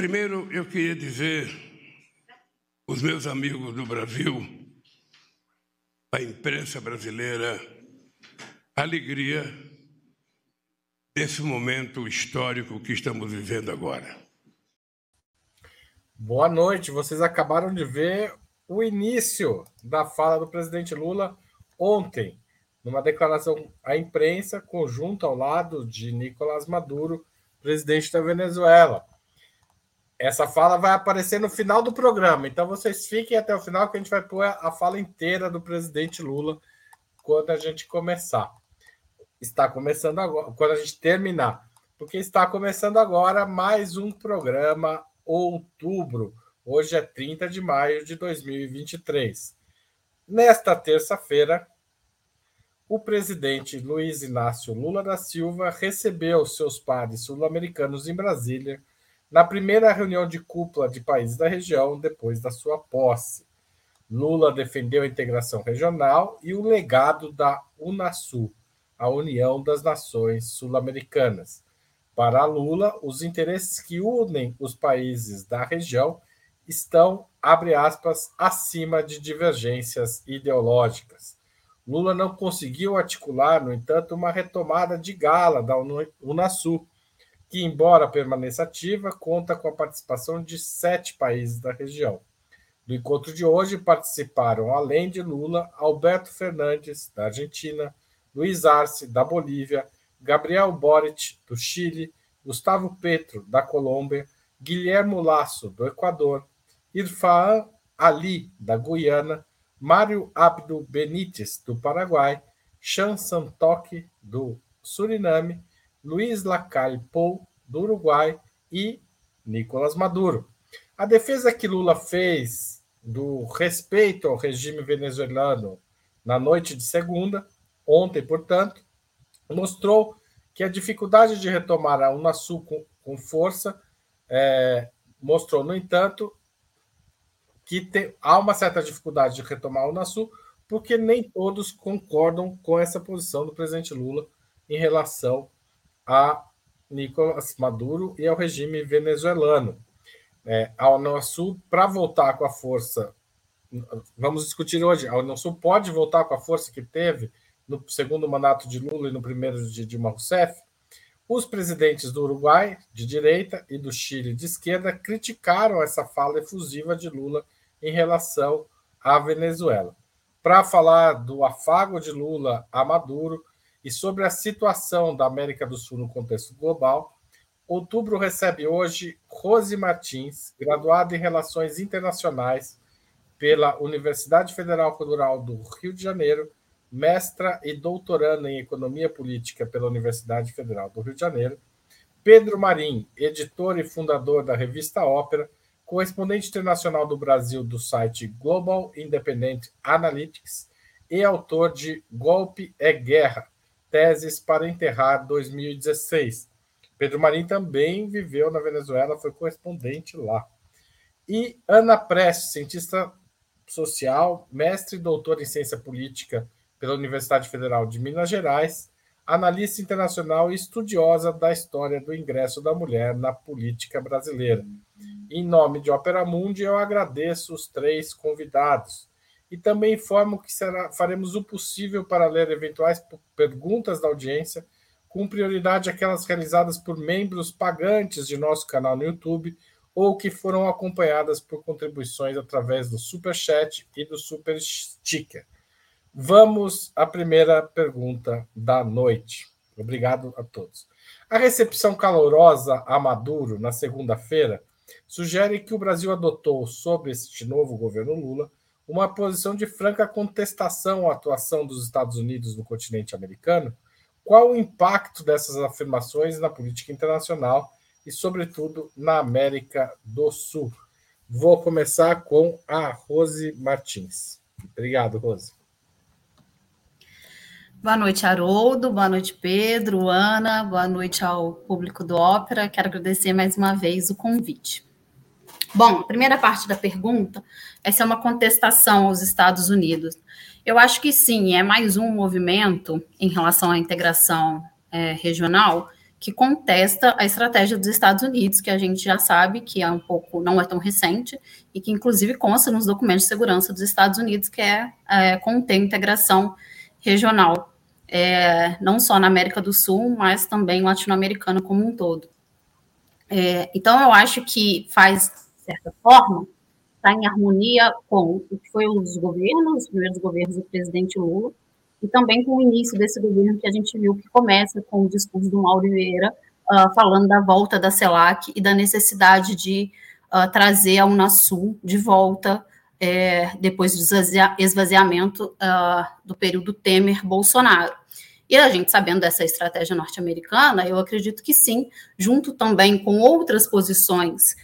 primeiro, eu queria dizer aos meus amigos do Brasil, a imprensa brasileira, a alegria desse momento histórico que estamos vivendo agora. Boa noite. Vocês acabaram de ver o início da fala do presidente Lula ontem, numa declaração à imprensa conjunta ao lado de Nicolás Maduro, presidente da Venezuela. Essa fala vai aparecer no final do programa, então vocês fiquem até o final que a gente vai pôr a fala inteira do presidente Lula quando a gente começar. Está começando agora, quando a gente terminar, porque está começando agora mais um programa Outubro. Hoje é 30 de maio de 2023. Nesta terça-feira, o presidente Luiz Inácio Lula da Silva recebeu seus pares sul-americanos em Brasília na primeira reunião de cúpula de países da região depois da sua posse. Lula defendeu a integração regional e o legado da Unasul, a União das Nações Sul-Americanas. Para Lula, os interesses que unem os países da região estão, abre aspas, acima de divergências ideológicas. Lula não conseguiu articular, no entanto, uma retomada de gala da Unasul, que, embora permaneça ativa, conta com a participação de sete países da região. Do encontro de hoje participaram, além de Lula, Alberto Fernandes, da Argentina, Luiz Arce, da Bolívia, Gabriel Boric, do Chile, Gustavo Petro, da Colômbia, Guilhermo Lasso, do Equador, Irfan Ali, da Guiana, Mário Abdo Benítez, do Paraguai, Chan Santoque, do Suriname, Luiz Lacalle Pou, do Uruguai, e Nicolás Maduro. A defesa que Lula fez do respeito ao regime venezuelano na noite de segunda, ontem, portanto, mostrou que a dificuldade de retomar a Unasul com, com força é, mostrou, no entanto, que te, há uma certa dificuldade de retomar a Unasul, porque nem todos concordam com essa posição do presidente Lula em relação a Nicolás Maduro e ao regime venezuelano. É, a Unasul, para voltar com a força, vamos discutir hoje, a Unasul pode voltar com a força que teve no segundo mandato de Lula e no primeiro de Dilma Rousseff? Os presidentes do Uruguai, de direita, e do Chile, de esquerda, criticaram essa fala efusiva de Lula em relação à Venezuela. Para falar do afago de Lula a Maduro, e sobre a situação da América do Sul no contexto global, Outubro recebe hoje Rose Martins, graduada em Relações Internacionais pela Universidade Federal Rural do Rio de Janeiro, mestra e doutoranda em Economia Política pela Universidade Federal do Rio de Janeiro, Pedro Marim, editor e fundador da revista Ópera, correspondente internacional do Brasil do site Global Independent Analytics e autor de Golpe é Guerra, Teses para Enterrar 2016. Pedro Marim também viveu na Venezuela, foi correspondente lá. E Ana Prestes, cientista social, mestre e doutora em ciência política pela Universidade Federal de Minas Gerais, analista internacional e estudiosa da história do ingresso da mulher na política brasileira. Em nome de Opera Mundi, eu agradeço os três convidados e também informo que será, faremos o possível para ler eventuais perguntas da audiência, com prioridade aquelas realizadas por membros pagantes de nosso canal no YouTube ou que foram acompanhadas por contribuições através do Super Chat e do Super Sticker. Vamos à primeira pergunta da noite. Obrigado a todos. A recepção calorosa a Maduro na segunda-feira sugere que o Brasil adotou sobre este novo governo Lula uma posição de franca contestação à atuação dos Estados Unidos no continente americano, qual o impacto dessas afirmações na política internacional e, sobretudo, na América do Sul? Vou começar com a Rose Martins. Obrigado, Rose. Boa noite, Haroldo. Boa noite, Pedro, Ana. Boa noite ao público do Ópera. Quero agradecer mais uma vez o convite. Bom, a primeira parte da pergunta se é uma contestação aos Estados Unidos. Eu acho que sim, é mais um movimento em relação à integração é, regional que contesta a estratégia dos Estados Unidos, que a gente já sabe que é um pouco, não é tão recente, e que inclusive consta nos documentos de segurança dos Estados Unidos, que é, é conter integração regional, é, não só na América do Sul, mas também latino-americana como um todo. É, então, eu acho que faz, certa forma, está em harmonia com o que foi os governos, os primeiros governos do presidente Lula, e também com o início desse governo que a gente viu que começa com o discurso do Mauro Vieira, uh, falando da volta da CELAC e da necessidade de uh, trazer a Unasul de volta é, depois do esvaziamento uh, do período Temer-Bolsonaro. E a gente sabendo dessa estratégia norte-americana, eu acredito que sim, junto também com outras posições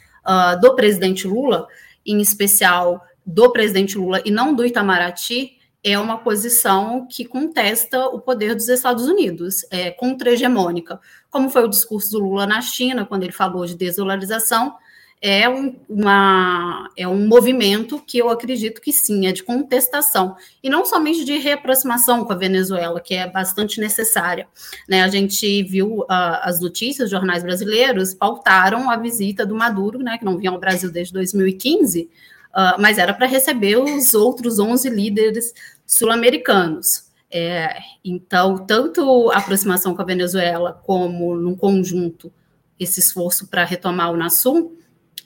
do presidente Lula, em especial do presidente Lula e não do Itamaraty, é uma posição que contesta o poder dos Estados Unidos, é contra-hegemônica, como foi o discurso do Lula na China, quando ele falou de desdolarização, é um, uma, é um movimento que eu acredito que sim, é de contestação, e não somente de reaproximação com a Venezuela, que é bastante necessária. Né? A gente viu uh, as notícias, jornais brasileiros pautaram a visita do Maduro, né, que não vinha ao Brasil desde 2015, uh, mas era para receber os outros 11 líderes sul-americanos. É, então, tanto a aproximação com a Venezuela como, num conjunto, esse esforço para retomar o Unasul,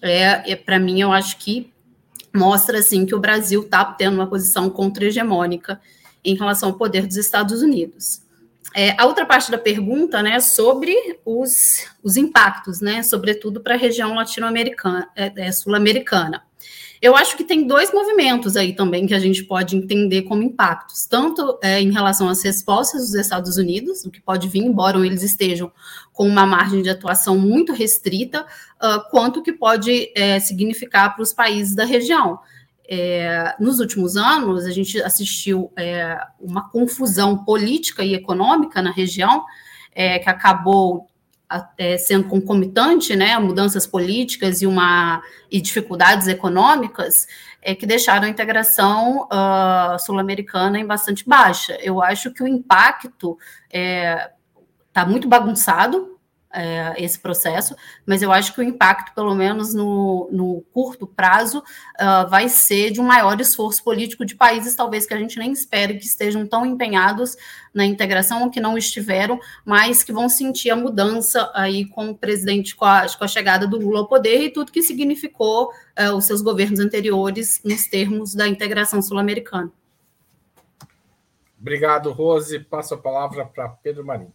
é, é para mim, eu acho que mostra assim que o Brasil está tendo uma posição contra-hegemônica em relação ao poder dos Estados Unidos. É, a outra parte da pergunta, né, sobre os, os impactos, né, sobretudo para a região latino-americana, é, é, sul-americana. Eu acho que tem dois movimentos aí também que a gente pode entender como impactos, tanto é, em relação às respostas dos Estados Unidos, o que pode vir, embora eles estejam com uma margem de atuação muito restrita, uh, quanto que pode é, significar para os países da região. É, nos últimos anos, a gente assistiu é, uma confusão política e econômica na região, é, que acabou é, sendo concomitante, né, mudanças políticas e uma e dificuldades econômicas, é, que deixaram a integração uh, sul-americana em bastante baixa. Eu acho que o impacto está é, tá muito bagunçado, é, esse processo, mas eu acho que o impacto, pelo menos no, no curto prazo, uh, vai ser de um maior esforço político de países, talvez que a gente nem espere que estejam tão empenhados na integração ou que não estiveram, mas que vão sentir a mudança aí com o presidente, com a, com a chegada do Lula ao poder e tudo que significou uh, os seus governos anteriores nos termos da integração sul-americana. Obrigado, Rose. Passo a palavra para Pedro Marinho.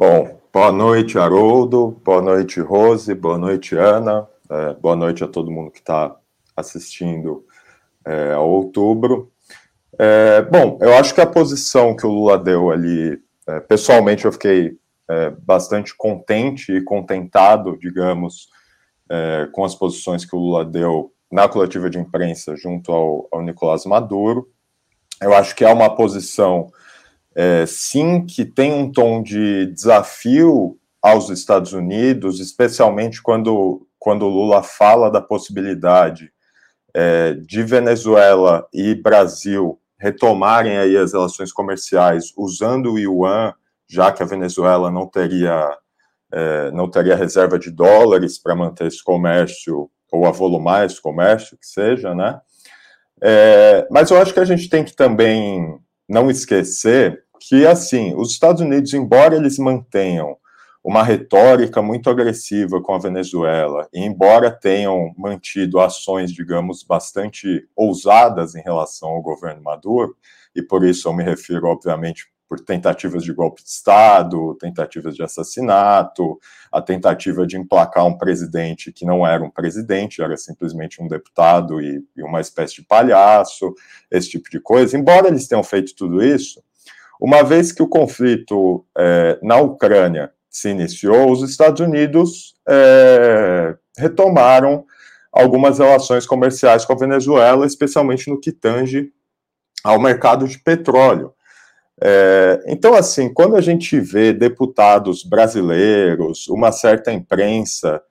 Bom, boa noite, Haroldo, boa noite, Rose, boa noite, Ana, é, boa noite a todo mundo que está assistindo é, ao outubro. É, bom, eu acho que a posição que o Lula deu ali, é, pessoalmente eu fiquei é, bastante contente e contentado, digamos, é, com as posições que o Lula deu na coletiva de imprensa junto ao, ao Nicolás Maduro. Eu acho que é uma posição é, sim que tem um tom de desafio aos Estados Unidos, especialmente quando, quando Lula fala da possibilidade é, de Venezuela e Brasil retomarem aí as relações comerciais usando o yuan, já que a Venezuela não teria é, não teria reserva de dólares para manter esse comércio ou avolumar esse comércio, que seja, né? É, mas eu acho que a gente tem que também não esquecer que, assim, os Estados Unidos, embora eles mantenham uma retórica muito agressiva com a Venezuela, e embora tenham mantido ações, digamos, bastante ousadas em relação ao governo Maduro, e por isso eu me refiro, obviamente, por tentativas de golpe de Estado, tentativas de assassinato, a tentativa de emplacar um presidente que não era um presidente, era simplesmente um deputado e, e uma espécie de palhaço, esse tipo de coisa. Embora eles tenham feito tudo isso, uma vez que o conflito é, na Ucrânia se iniciou, os Estados Unidos é, retomaram algumas relações comerciais com a Venezuela, especialmente no que tange ao mercado de petróleo. É, então, assim, quando a gente vê deputados brasileiros, uma certa imprensa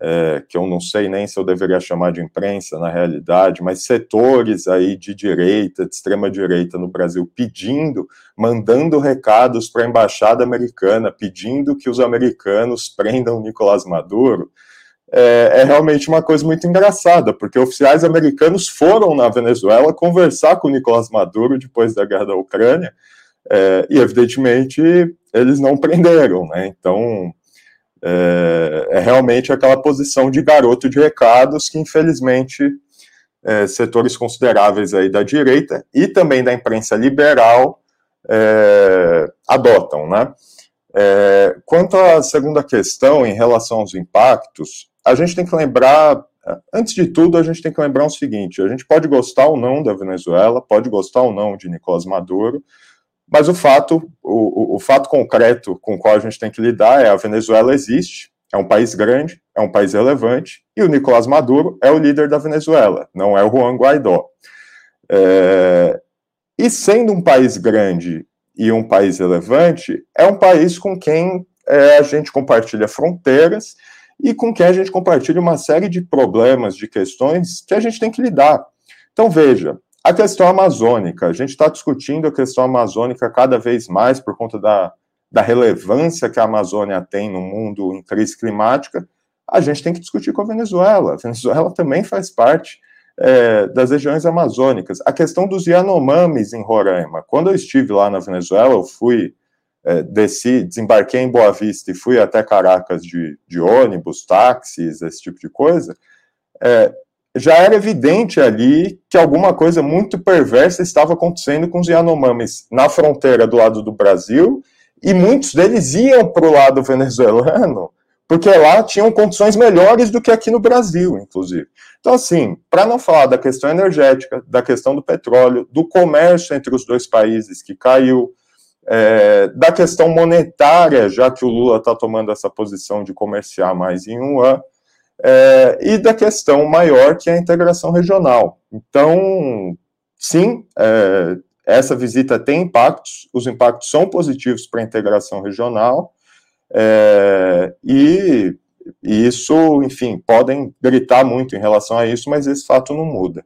é, que eu não sei nem se eu deveria chamar de imprensa na realidade, mas setores aí de direita, de extrema direita no Brasil, pedindo, mandando recados para a embaixada americana, pedindo que os americanos prendam Nicolás Maduro, é, é, realmente uma coisa muito engraçada, porque oficiais americanos foram na Venezuela conversar com Nicolás Maduro depois da guerra da Ucrânia, é, e evidentemente eles não prenderam, né? Então é, é, realmente aquela posição de garoto de recados que, infelizmente, é, setores consideráveis aí da direita e também da imprensa liberal é, adotam, né? É, quanto à segunda questão, em relação aos impactos, a gente tem que lembrar, antes de tudo, a gente tem que lembrar o seguinte: a gente pode gostar ou não da Venezuela, pode gostar ou não de Nicolás Maduro, mas o fato, o, o, fato concreto com o qual a gente tem que lidar é a Venezuela existe, é um país grande, é um país relevante, e o Nicolás Maduro é o líder da Venezuela, não é o Juan Guaidó. É, e sendo um país grande e um país relevante, é um país com quem é, a gente compartilha fronteiras e com quem a gente compartilha uma série de problemas, de questões que a gente tem que lidar. Então, veja, a questão amazônica, a gente está discutindo a questão amazônica cada vez mais por conta da, da relevância que a Amazônia tem no mundo em crise climática. A gente tem que discutir com a Venezuela. A Venezuela também faz parte é, das regiões amazônicas. A questão dos Yanomamis em Roraima. Quando eu estive lá na Venezuela, eu fui, é, desci, desembarquei em Boa Vista e fui até Caracas de, de ônibus, táxis, esse tipo de coisa. É, já era evidente ali que alguma coisa muito perversa estava acontecendo com os Yanomamis na fronteira do lado do Brasil, e muitos deles iam para o lado venezuelano, porque lá tinham condições melhores do que aqui no Brasil, inclusive. Então, assim, para não falar da questão energética, da questão do petróleo, do comércio entre os dois países que caiu, é, da questão monetária, já que o Lula está tomando essa posição de comerciar mais em um ano, é, e da questão maior que é a integração regional. Então, sim, é, essa visita tem impactos, os impactos são positivos para a integração regional, é, e, e isso, enfim, podem gritar muito em relação a isso, mas esse fato não muda.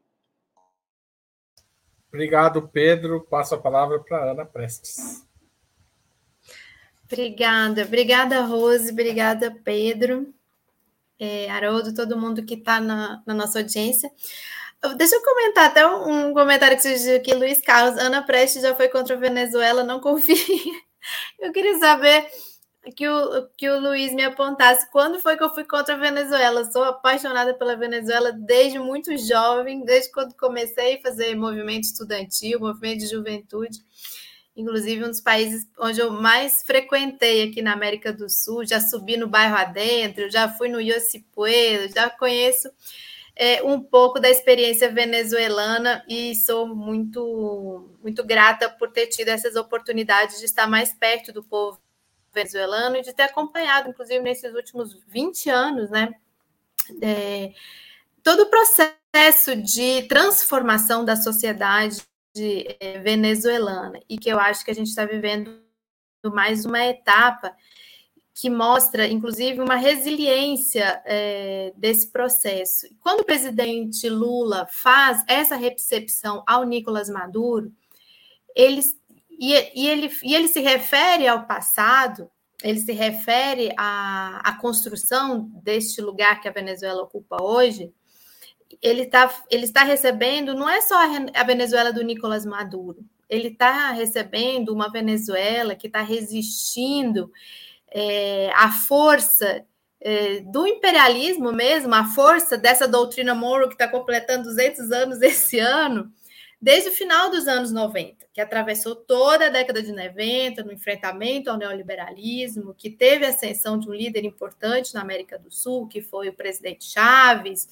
Obrigado, Pedro. Passo a palavra para Ana Prestes. Obrigada, obrigada, Rose, obrigada, Pedro é, Haroldo, todo mundo que está na, na, nossa audiência. Deixa eu comentar até um, um comentário que surgiu aqui, Luiz Carlos. Ana Prestes já foi contra a Venezuela, não confia. Eu queria saber que o, que o Luiz me apontasse quando foi que eu fui contra a Venezuela. Sou apaixonada pela Venezuela desde muito jovem, desde quando comecei a fazer movimento estudantil, movimento de juventude inclusive um dos países onde eu mais frequentei aqui na América do Sul, já subi no bairro adentro, já fui no Yosipuelo, já conheço é, um pouco da experiência venezuelana e sou muito, muito grata por ter tido essas oportunidades de estar mais perto do povo venezuelano e de ter acompanhado, inclusive nesses últimos 20 anos, né, é, todo o processo de transformação da sociedade venezuelana e que eu acho que a gente está vivendo mais uma etapa que mostra, inclusive, uma resiliência é, desse processo. Quando o presidente Lula faz essa recepção ao Nicolás Maduro, ele, e, e, ele, e ele se refere ao passado, ele se refere à, à construção deste lugar que a Venezuela ocupa hoje, ele, tá, ele está recebendo, não é só a Venezuela do Nicolás Maduro, ele está recebendo uma Venezuela que está resistindo é, à força é, do imperialismo mesmo, a força dessa doutrina Monroe que está completando 200 anos esse ano, desde o final dos anos 90, que atravessou toda a década de 90 no enfrentamento ao neoliberalismo, que teve a ascensão de um líder importante na América do Sul, que foi o presidente Chaves,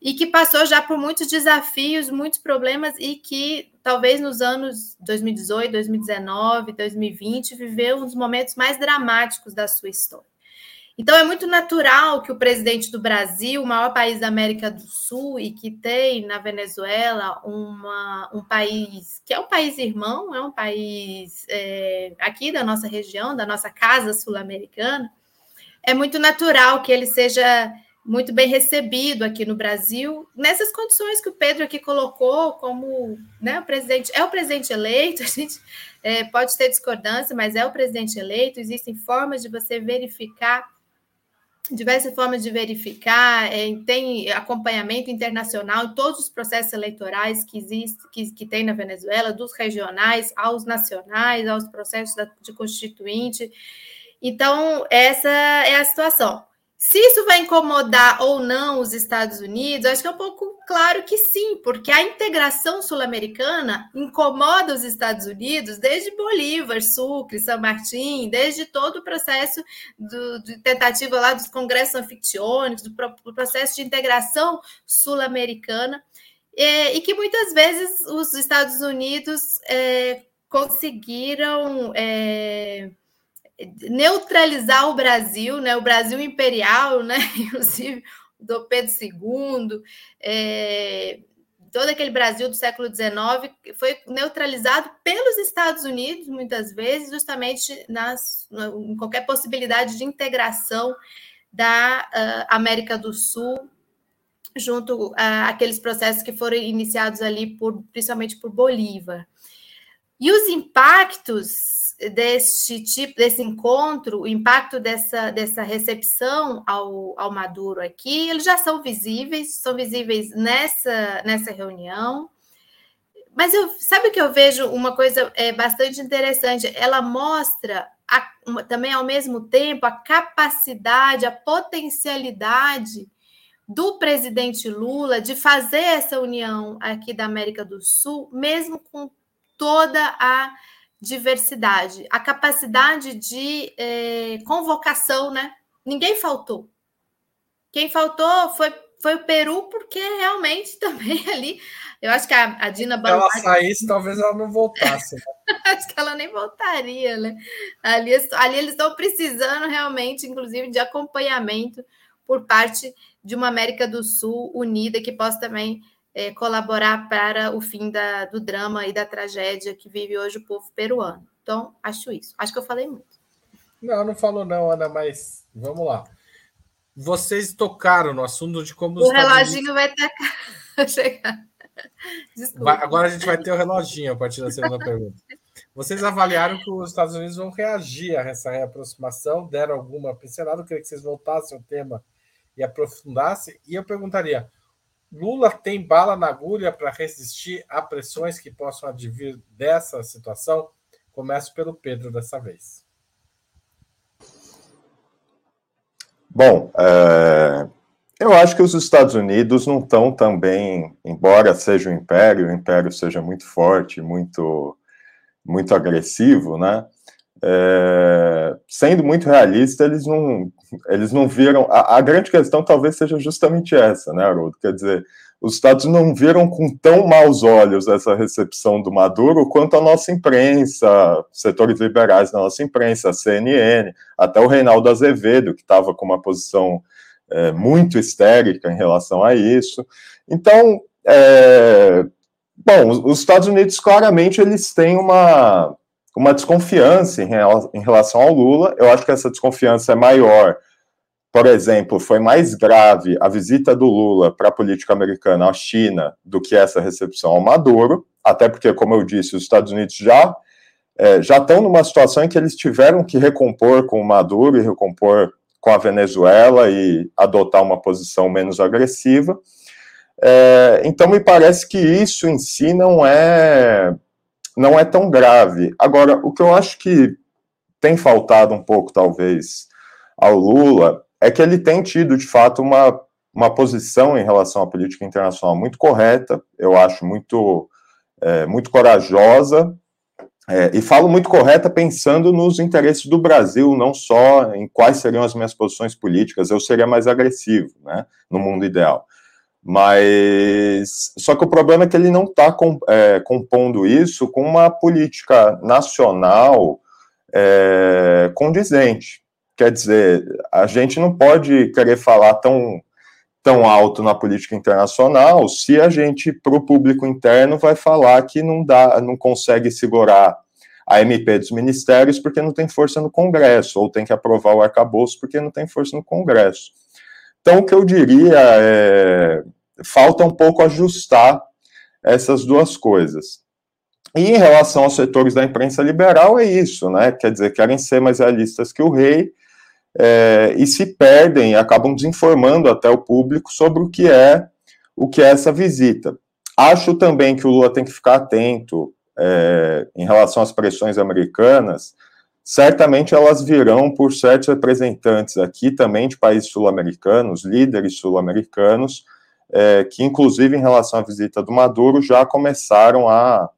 e que passou já por muitos desafios, muitos problemas, e que talvez nos anos 2018, 2019, 2020 viveu um dos momentos mais dramáticos da sua história. Então, é muito natural que o presidente do Brasil, o maior país da América do Sul, e que tem na Venezuela uma, um país que é um país irmão, é um país é, aqui da nossa região, da nossa casa sul-americana, é muito natural que ele seja muito bem recebido aqui no Brasil, nessas condições que o Pedro aqui colocou, como né, o presidente é o presidente eleito, a gente é, pode ter discordância, mas é o presidente eleito, existem formas de você verificar, diversas formas de verificar, é, tem acompanhamento internacional em todos os processos eleitorais que existem, que, que tem na Venezuela, dos regionais aos nacionais, aos processos de constituinte. Então, essa é a situação. Se isso vai incomodar ou não os Estados Unidos, acho que é um pouco claro que sim, porque a integração sul-americana incomoda os Estados Unidos desde Bolívar, Sucre, São Martin, desde todo o processo do, de tentativa lá dos congressos anfictiônicos, do, do processo de integração sul-americana, e, e, que muitas vezes os Estados Unidos é, conseguiram. É, neutralizar o Brasil, né, o Brasil imperial, né, inclusive do Pedro II, é, todo aquele Brasil do século XIX foi neutralizado pelos Estados Unidos, muitas vezes, justamente nas, em qualquer possibilidade de integração da uh, América do Sul junto àqueles processos que foram iniciados ali por, principalmente por Bolívar. E os impactos deste tipo, desse encontro, o impacto dessa, dessa recepção ao, ao Maduro aqui, eles já são visíveis, são visíveis nessa, nessa reunião. Mas eu sabe o que eu vejo uma coisa é, bastante interessante? Ela mostra a, uma, também ao mesmo tempo a capacidade, a potencialidade do presidente Lula de fazer essa união aqui da América do Sul, mesmo com toda a diversidade, a capacidade de é, convocação, né? Ninguém faltou. Quem faltou foi, foi o Peru, porque realmente também ali. Eu acho que a, a Dina Se ela saísse, talvez ela não voltasse. Né? acho que ela nem voltaria, né? Ali, ali eles estão precisando realmente, inclusive, de acompanhamento por parte de uma América do Sul unida que possa também é, colaborar para o fim da, do drama e da tragédia que vive hoje o povo peruano. Então, acho isso. Acho que eu falei muito. Não, não falou não, Ana, mas vamos lá. Vocês tocaram no assunto de como... O reloginho Unidos... vai tacar... chegar. Vai, agora a gente vai ter o reloginho a partir da segunda pergunta. Vocês avaliaram que os Estados Unidos vão reagir a essa reaproximação? Deram alguma pincelada? Eu queria que vocês voltassem ao tema e aprofundassem. E eu perguntaria: Lula tem bala na agulha para resistir a pressões que possam advir dessa situação? Começo pelo Pedro dessa vez. Bom, é, eu acho que os Estados Unidos não estão também, embora seja um império, o império seja muito forte, muito, muito agressivo, né? É, sendo muito realista, eles não, eles não viram. A, a, grande questão talvez seja justamente essa, né, Haroldo? Quer dizer, os Estados não viram com tão maus olhos essa recepção do Maduro quanto a nossa imprensa, setores liberais da nossa imprensa, a CNN, até o Reinaldo Azevedo, que estava com uma posição é, muito histérica em relação a isso. Então, é, bom, os Estados Unidos claramente eles têm uma uma desconfiança em relação ao Lula. Eu acho que essa desconfiança é maior. Por exemplo, foi mais grave a visita do Lula para a política americana à China do que essa recepção ao Maduro, até porque, como eu disse, os Estados Unidos já é, já estão numa situação em que eles tiveram que recompor com o Maduro e recompor com a Venezuela e adotar uma posição menos agressiva. É, então, me parece que isso em si não é não é tão grave. Agora, o que eu acho que tem faltado um pouco, talvez, ao Lula é que ele tem tido, de fato, uma, uma posição em relação à política internacional muito correta, eu acho muito, é, muito corajosa, é, e falo muito correta pensando nos interesses do Brasil, não só em quais seriam as minhas posições políticas, eu seria mais agressivo, né, no mundo ideal. Mas só que o problema é que ele não está é, compondo isso com uma política nacional é, condizente. Quer dizer, a gente não pode querer falar tão, tão alto na política internacional se a gente, para o público interno, vai falar que não dá, não consegue segurar a MP dos ministérios porque não tem força no Congresso, ou tem que aprovar o arcabouço porque não tem força no Congresso. Então, o que eu diria é falta um pouco ajustar essas duas coisas. E em relação aos setores da imprensa liberal, é isso, né? Quer dizer, querem ser mais realistas que o rei é, e se perdem, acabam desinformando até o público sobre o que é o que é essa visita. Acho também que o Lula tem que ficar atento é, em relação às pressões americanas. Certamente elas virão por certos representantes aqui também de países sul-americanos, líderes sul-americanos, é, que inclusive em relação à visita do Maduro já começaram a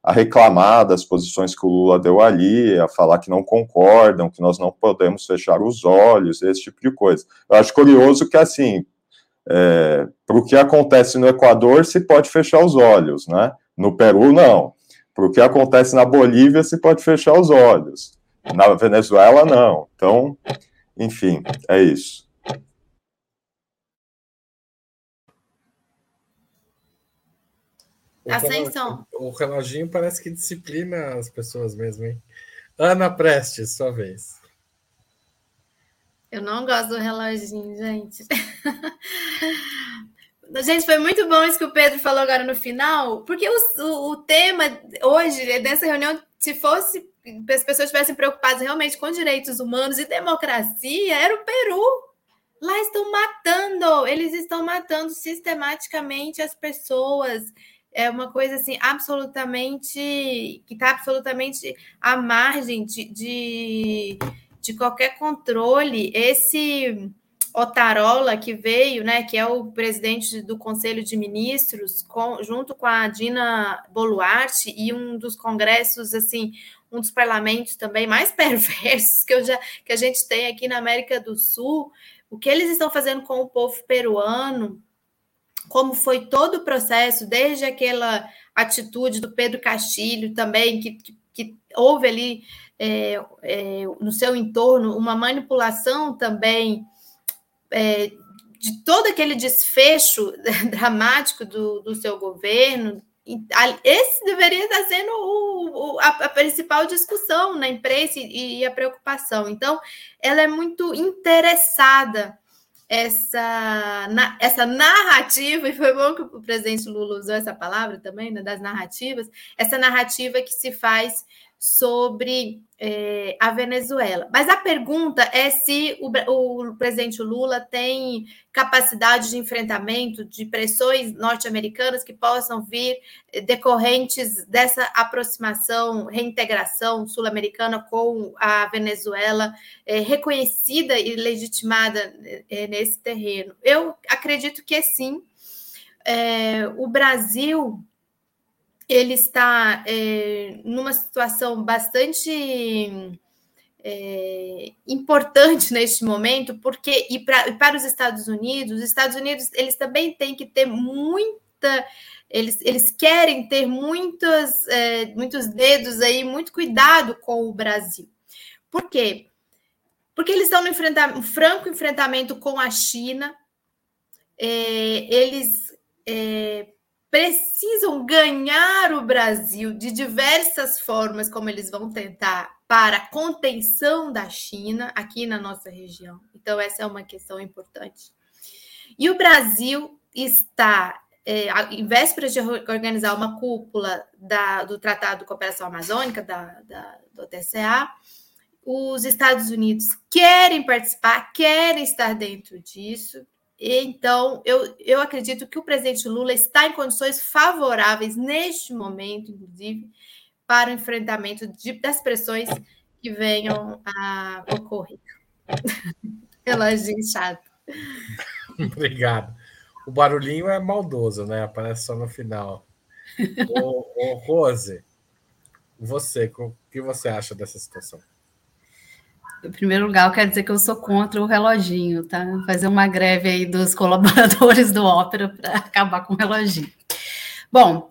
a reclamar das posições que o Lula deu ali, a falar que não concordam, que nós não podemos fechar os olhos, esse tipo de coisa. Eu acho curioso que, assim, é, para o que acontece no Equador, se pode fechar os olhos, né? No Peru, não. Para o que acontece na Bolívia, se pode fechar os olhos. Na Venezuela, não. Então, enfim, é isso. O Ascensão. O reloginho parece que disciplina as pessoas mesmo, hein? Ana Prestes, sua vez. Eu não gosto do reloginho, gente. gente, foi muito bom isso que o Pedro falou agora no final, porque o, o, o tema hoje, dessa reunião, se fosse as pessoas estivessem preocupadas realmente com direitos humanos e democracia, era o Peru. Lá estão matando, eles estão matando sistematicamente as pessoas é uma coisa assim absolutamente que está absolutamente à margem de, de, de, qualquer controle. Esse Otarola que veio, né, que é o presidente do Conselho de Ministros, com, junto com a Dina Boluarte e um dos congressos assim um dos parlamentos também mais perversos que, eu já, que a gente tem aqui na América do Sul, o que eles estão fazendo com o povo peruano, como foi todo o processo, desde aquela atitude do Pedro Castilho também, que, que, que houve ali é, é, no seu entorno uma manipulação também é, de todo aquele desfecho dramático do, do seu governo. Esse deveria estar sendo o, o, a, a, principal discussão na imprensa e, e a preocupação. Então, ela é muito interessada essa, na, essa narrativa, e foi bom que o presidente Lula usou essa palavra também, né, das narrativas, essa narrativa que se faz sobre é, a Venezuela. Mas a pergunta é se o, o, presidente Lula tem capacidade de enfrentamento de pressões norte-americanas que possam vir eh, decorrentes dessa aproximação, reintegração sul-americana com a Venezuela, é, reconhecida e legitimada é, nesse terreno. Eu acredito que sim. o Brasil ele está é, numa situação bastante é, importante neste momento, porque e, pra, e para os Estados Unidos, os Estados Unidos eles também têm que ter muita eles, eles querem ter muitos, é, muitos dedos aí, muito cuidado com o Brasil. Por quê? Porque eles estão no enfrentamento, um franco enfrentamento com a China, é, eles é, precisam ganhar o Brasil de diversas formas, como eles vão tentar, para contenção da China aqui na nossa região. Então, essa é uma questão importante. E o Brasil está, é, em vésperas de organizar uma cúpula da, do Tratado de Cooperação Amazônica, da, da, do TCA, os Estados Unidos querem participar, querem estar dentro disso, então, eu, eu acredito que o presidente Lula está em condições favoráveis, neste momento, inclusive, para o enfrentamento de, das pressões que venham a ocorrer. Reloginho chato. Obrigado. O barulhinho é maldoso, né? Aparece só no final. ô, Rose, você, o que você acha dessa situação? Em primeiro lugar, eu quero dizer que eu sou contra o reloginho, tá? Fazer uma greve aí dos colaboradores do Ópera para acabar com o reloginho. Bom,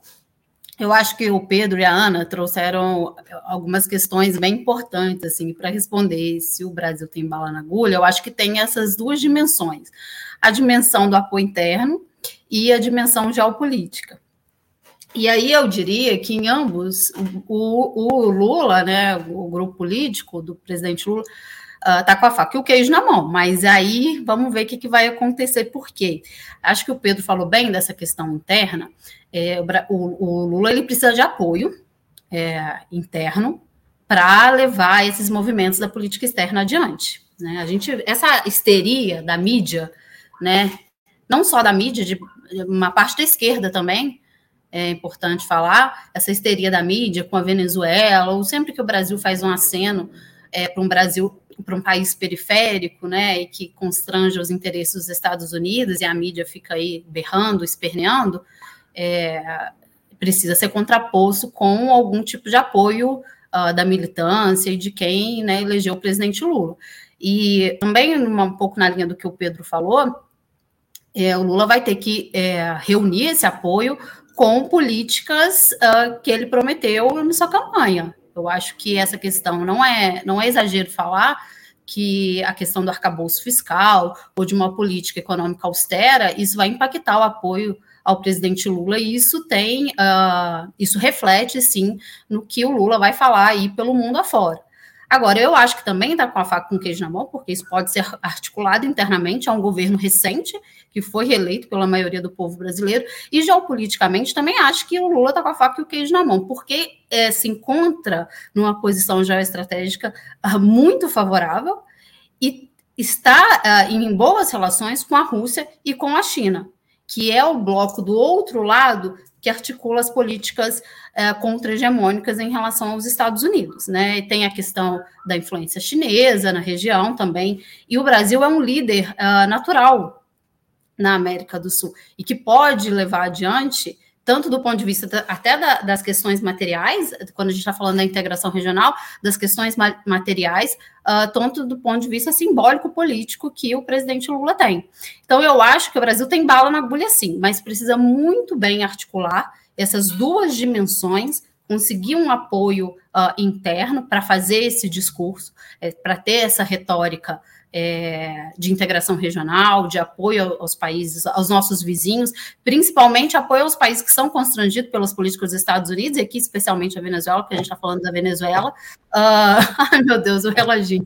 eu acho que o Pedro e a Ana trouxeram algumas questões bem importantes assim para responder se o Brasil tem bala na agulha. Eu acho que tem essas duas dimensões: a dimensão do apoio interno e a dimensão geopolítica. E aí eu diria que em ambos, o, o Lula, né, o grupo político do presidente Lula, tá com a faca e o queijo na mão. Mas aí vamos ver o que, que vai acontecer, por quê? Acho que o Pedro falou bem dessa questão interna. É, o, o, Lula ele precisa de apoio é, interno para levar esses movimentos da política externa adiante. Né? A gente, essa histeria da mídia, né, não só da mídia, de uma parte da esquerda também, é importante falar, essa histeria da mídia com a Venezuela, ou sempre que o Brasil faz um aceno é, para um Brasil, para um país periférico, né, e que constrange os interesses dos Estados Unidos, e a mídia fica aí berrando, esperneando, é, precisa ser contraposto com algum tipo de apoio uh, da militância e de quem né, elegeu o presidente Lula. E também, um pouco na linha do que o Pedro falou, é, o Lula vai ter que é, reunir esse apoio com políticas uh, que ele prometeu na sua campanha. Eu acho que essa questão não é, não é exagero falar que a questão do arcabouço fiscal ou de uma política econômica austera, isso vai impactar o apoio ao presidente Lula, e isso tem, uh, isso reflete sim no que o Lula vai falar aí pelo mundo afora. Agora, eu acho que também está com a faca com queijo na mão, porque isso pode ser articulado internamente a um governo recente, que foi reeleito pela maioria do povo brasileiro, e geopoliticamente também acho que o Lula está com a faca e o queijo na mão, porque é, se encontra numa posição geoestratégica uh, muito favorável e está uh, em boas relações com a Rússia e com a China que é o bloco do outro lado que articula as políticas é, contra-hegemônicas em relação aos Estados Unidos. Né? E tem a questão da influência chinesa na região também, e o Brasil é um líder uh, natural na América do Sul e que pode levar adiante tanto do ponto de vista da, até da, das questões materiais, quando a gente está falando da integração regional, das questões ma materiais, uh, tanto do ponto de vista simbólico político que o presidente Lula tem. Então, eu acho que o Brasil tem bala na agulha, sim, mas precisa muito bem articular essas duas dimensões, conseguir um apoio uh, interno para fazer esse discurso, é, para ter essa retórica é, de integração regional, de apoio aos países, aos nossos vizinhos, principalmente apoio aos países que são constrangidos pelas políticas dos Estados Unidos, e aqui especialmente a Venezuela, porque a gente está falando da Venezuela. Uh, ai, meu Deus, o reloginho.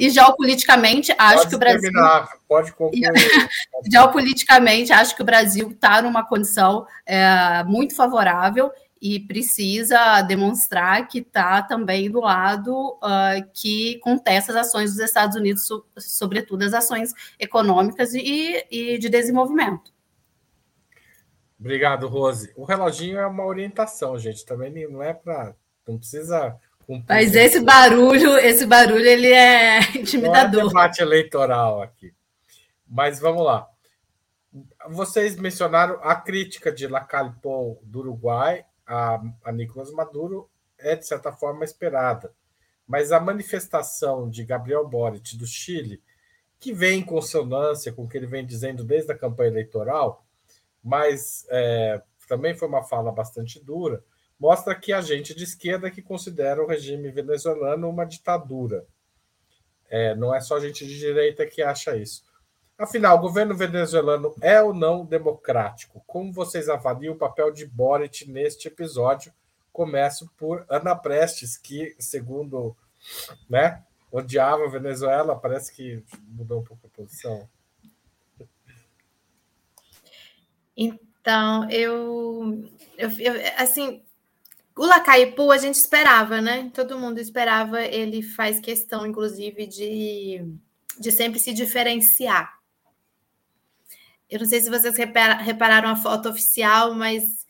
E geopoliticamente, acho pode que o Brasil. Terminar, pode concluir. geopoliticamente, acho que o Brasil está numa condição é, muito favorável e precisa demonstrar que está também do lado uh, que contesta as ações dos Estados Unidos, so, sobretudo as ações econômicas e, e, de desenvolvimento. Obrigado, Rose. O reloginho é uma orientação, gente. Também não é para. Não precisa. Cumprir. Mas esse barulho, esse barulho, ele é intimidador. Não é debate eleitoral aqui. Mas vamos lá. Vocês mencionaram a crítica de Lacalpo do Uruguai a, a Nicolás Maduro é, de certa forma, esperada. Mas a manifestação de Gabriel Boric do Chile, que vem em consonância com o que ele vem dizendo desde a campanha eleitoral, mas é, também foi uma fala bastante dura, mostra que a gente de esquerda que considera o regime venezuelano uma ditadura. É, não é só gente de direita que acha isso. Afinal, o governo venezuelano é ou não democrático? Como vocês avaliam o papel de Boric neste episódio? Começo por Ana Prestes, que, segundo, né, odiava a Venezuela, parece que mudou um pouco a posição. Então, eu, eu, eu assim, o Lacaipu a gente esperava, né? Todo mundo esperava. Ele faz questão, inclusive, de, de sempre se diferenciar eu não sei se vocês repararam a foto oficial, mas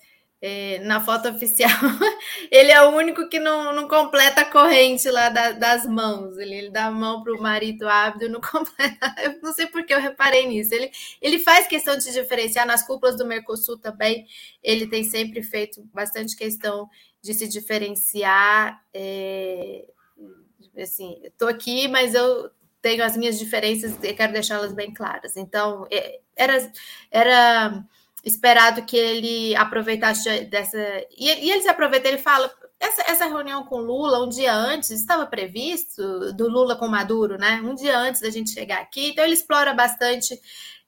é, na foto oficial ele é o único que não, não completa a corrente lá da, das mãos. Ele, ele, dá a mão para o marido ávido, não completa. Eu não sei por que eu reparei nisso. Ele, ele faz questão de diferenciar nas cúpulas do Mercosul também. Ele tem sempre feito bastante questão de se diferenciar. É, assim, estou aqui, mas eu tenho as minhas diferenças e quero deixá-las bem claras. Então, é, era, era esperado que ele aproveitasse dessa. E, e ele se aproveita, ele fala. Essa, essa reunião com Lula, um dia antes, estava previsto, do Lula com Maduro, né? Um dia antes da gente chegar aqui. Então, ele explora bastante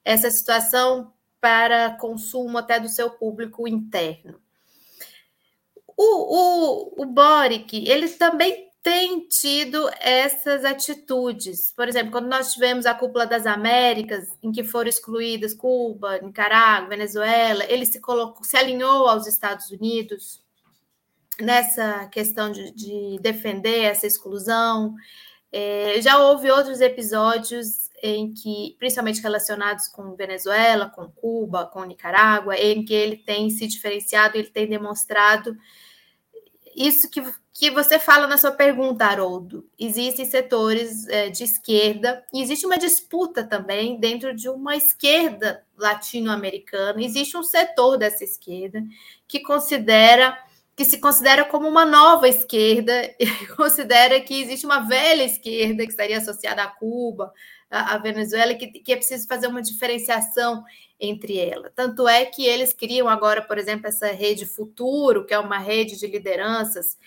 essa situação para consumo até do seu público interno. O, o, o Boric, ele também tem tido essas atitudes. Por exemplo, quando nós tivemos a cúpula das Américas, em que foram excluídas Cuba, Nicarágua, Venezuela, ele se colocou, se alinhou aos Estados Unidos nessa questão de, de defender essa exclusão. É, já houve outros episódios em que, principalmente relacionados com Venezuela, com Cuba, com Nicarágua, em que ele tem se diferenciado, ele tem demonstrado isso que, que você fala na sua pergunta, Haroldo. Existem setores é, de esquerda, existe uma disputa também dentro de uma esquerda latino-americana. Existe um setor dessa esquerda que considera que se considera como uma nova esquerda e considera que existe uma velha esquerda que estaria associada a Cuba, a, a Venezuela, que, que é preciso fazer uma diferenciação entre elas. Tanto é que eles criam agora, por exemplo, essa rede Futuro, que é uma rede de lideranças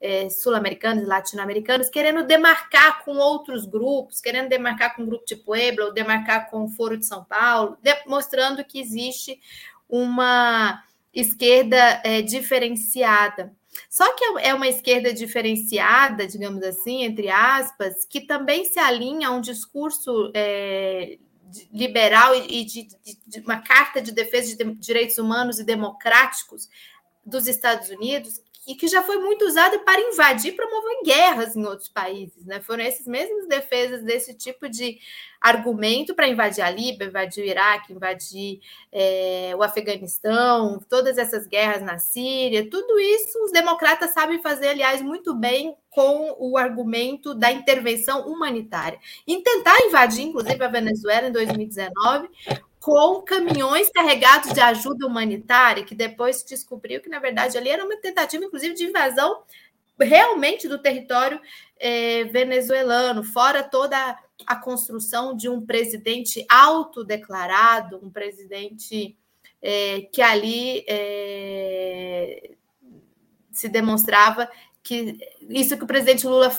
é, sul-americanas e latino-americanas, querendo demarcar com outros grupos, querendo demarcar com o grupo de Puebla, ou demarcar com o Foro de São Paulo, mostrando que existe uma esquerda é, diferenciada. Só que é uma esquerda diferenciada, digamos assim, entre aspas, que também se alinha a um discurso é, liberal e de, de, de, uma carta de defesa de direitos humanos e democráticos dos Estados Unidos, e que já foi muito usado para invadir e promover guerras em outros países. Né? Foram esses mesmos defesas desse tipo de argumento para invadir a Líbia, invadir o Iraque, invadir é, o Afeganistão, todas essas guerras na Síria, tudo isso os democratas sabem fazer, aliás, muito bem com o argumento da intervenção humanitária. Em tentar invadir, inclusive, a Venezuela em 2019, com caminhões carregados de ajuda humanitária, que depois se descobriu que, na verdade, ali era uma tentativa, inclusive, de invasão realmente do território é, venezuelano, fora toda a construção de um presidente autodeclarado, um presidente é, que ali é, se demonstrava que isso que o presidente Lula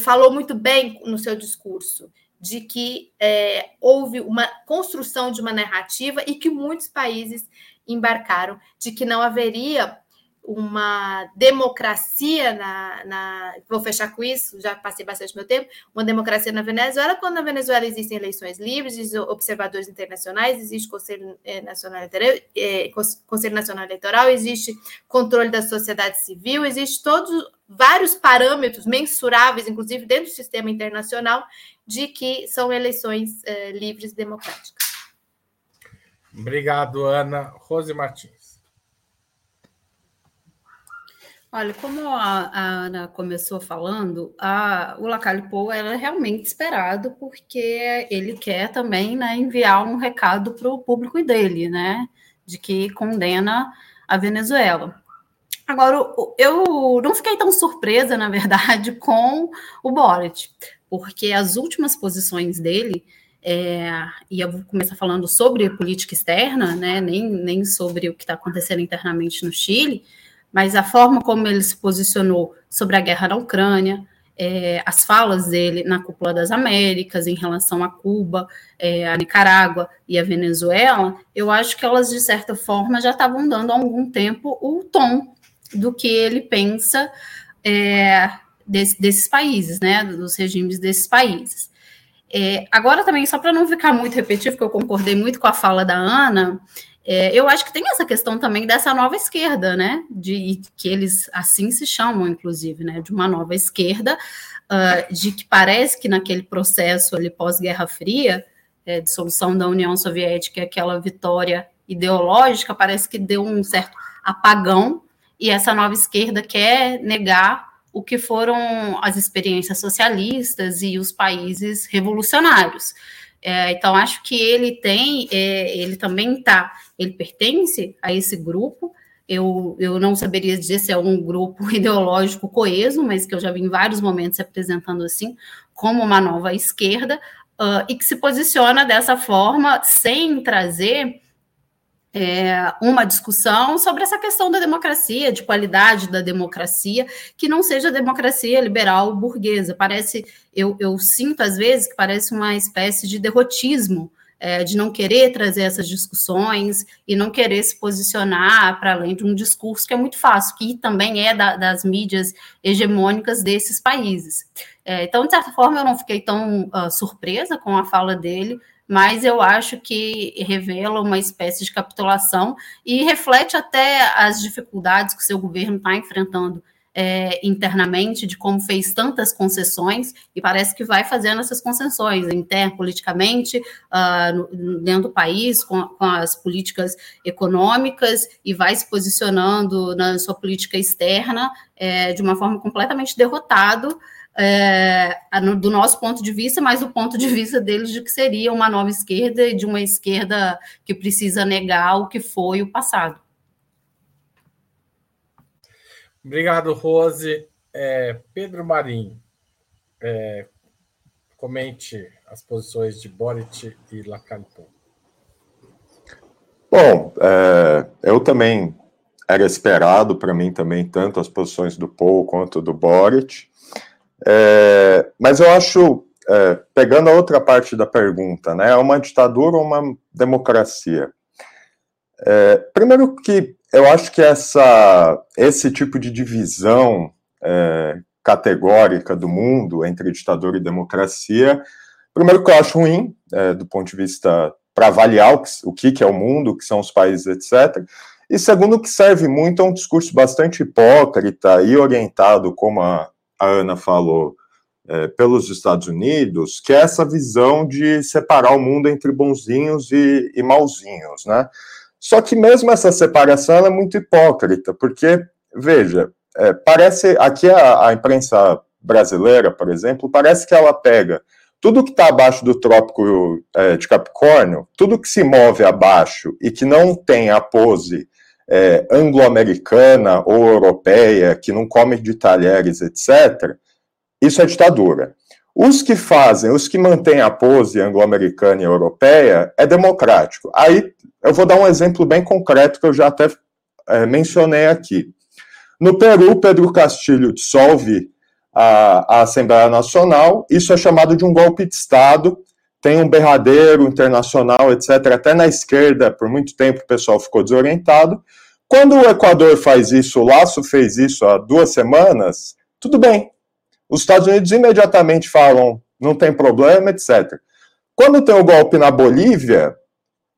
falou muito bem no seu discurso, de que é, houve uma construção de uma narrativa e que muitos países embarcaram, de que não haveria uma democracia na, na, Vou fechar com isso, já passei bastante meu tempo. Uma democracia na Venezuela, quando na Venezuela existem eleições livres, observadores internacionais, existe Conselho eh, Nacional, eh, Conselho Nacional Eleitoral, existe controle da sociedade civil, existe todos vários parâmetros mensuráveis, inclusive dentro do sistema internacional, de que são eleições eh, livres e democráticas. Obrigado, Ana. Rose Martins. Olha, como a, a Ana começou falando, a, o Lacalle Pou era realmente esperado, porque ele quer também né, enviar um recado para o público dele, né? De que condena a Venezuela. Agora, eu não fiquei tão surpresa, na verdade, com o Boric, porque as últimas posições dele, é, e eu vou começar falando sobre política externa, né, nem, nem sobre o que está acontecendo internamente no Chile, mas a forma como ele se posicionou sobre a guerra na Ucrânia, é, as falas dele na Cúpula das Américas em relação a Cuba, é, a Nicarágua e a Venezuela, eu acho que elas, de certa forma, já estavam dando há algum tempo o tom do que ele pensa é, desse, desses países, né, dos regimes desses países. É, agora, também, só para não ficar muito repetitivo, porque eu concordei muito com a fala da Ana, é, eu acho que tem essa questão também dessa nova esquerda, né? De que eles assim se chamam, inclusive, né? De uma nova esquerda, uh, de que parece que naquele processo ali pós-Guerra Fria, é, dissolução da União Soviética, aquela vitória ideológica, parece que deu um certo apagão, e essa nova esquerda quer negar o que foram as experiências socialistas e os países revolucionários. É, então, acho que ele tem, é, ele também está, ele pertence a esse grupo. Eu, eu não saberia dizer se é um grupo ideológico coeso, mas que eu já vi em vários momentos se apresentando assim, como uma nova esquerda, uh, e que se posiciona dessa forma, sem trazer é, uma discussão sobre essa questão da democracia, de qualidade da democracia, que não seja democracia liberal burguesa. Parece, eu, eu sinto às vezes que parece uma espécie de derrotismo é, de não querer trazer essas discussões e não querer se posicionar para além de um discurso que é muito fácil, que também é da, das mídias hegemônicas desses países. É, então, de certa forma, eu não fiquei tão uh, surpresa com a fala dele, mas eu acho que revela uma espécie de capitulação e reflete até as dificuldades que o seu governo está enfrentando é, internamente de como fez tantas concessões e parece que vai fazendo essas concessões interpoliticamente uh, dentro do país com, com, as políticas econômicas e vai se posicionando na sua política externa é, de uma forma completamente derrotado é, do nosso ponto de vista, mas do ponto de vista deles de que seria uma nova esquerda e de uma esquerda que precisa negar o que foi o passado. Obrigado, Rose. É, Pedro Marim, é, comente as posições de Boric e Lacanton. Bom, é, eu também era esperado para mim também tanto as posições do Paul quanto do Boric, é, mas eu acho, é, pegando a outra parte da pergunta, né, é uma ditadura ou uma democracia? É, primeiro que eu acho que essa, esse tipo de divisão é, categórica do mundo entre ditadura e democracia, primeiro que eu acho ruim, é, do ponto de vista para avaliar o que, o que é o mundo, o que são os países, etc. E segundo, que serve muito a um discurso bastante hipócrita e orientado, como a, a Ana falou, é, pelos Estados Unidos, que é essa visão de separar o mundo entre bonzinhos e, e malzinhos, né? Só que mesmo essa separação é muito hipócrita, porque, veja, é, parece, aqui a, a, imprensa brasileira, por exemplo, parece que ela pega tudo que está abaixo do trópico é, de Capricórnio, tudo que se move abaixo e que não tem a pose é, anglo-americana ou europeia, que não come de talheres, etc., isso é ditadura. Os que fazem, os que mantêm a pose anglo-americana e europeia, é democrático. Aí eu vou dar um exemplo bem concreto que eu já até é, mencionei aqui. No Peru, Pedro Castilho dissolve a, a, Assembleia Nacional, isso é chamado de um golpe de Estado, tem um berradeiro internacional, etc. Até na esquerda, por muito tempo, o pessoal ficou desorientado. Quando o Equador faz isso, o Laço fez isso há duas semanas, tudo bem, os Estados Unidos imediatamente falam, não tem problema, etc. Quando tem o golpe na Bolívia,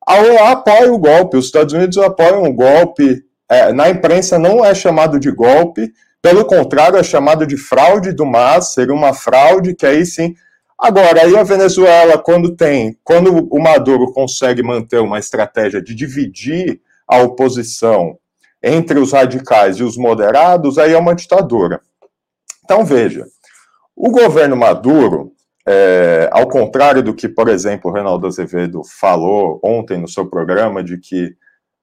a OEA apoia o golpe, os Estados Unidos apoiam o golpe, é, na imprensa não é chamado de golpe, pelo contrário, é chamado de fraude do MAS, seria uma fraude que aí sim. Agora, aí a Venezuela, quando tem, quando o Maduro consegue manter uma estratégia de dividir a oposição entre os radicais e os moderados, aí é uma ditadura. Então, veja, o governo Maduro, é, ao contrário do que, por exemplo, o Reinaldo Azevedo falou ontem no seu programa, de que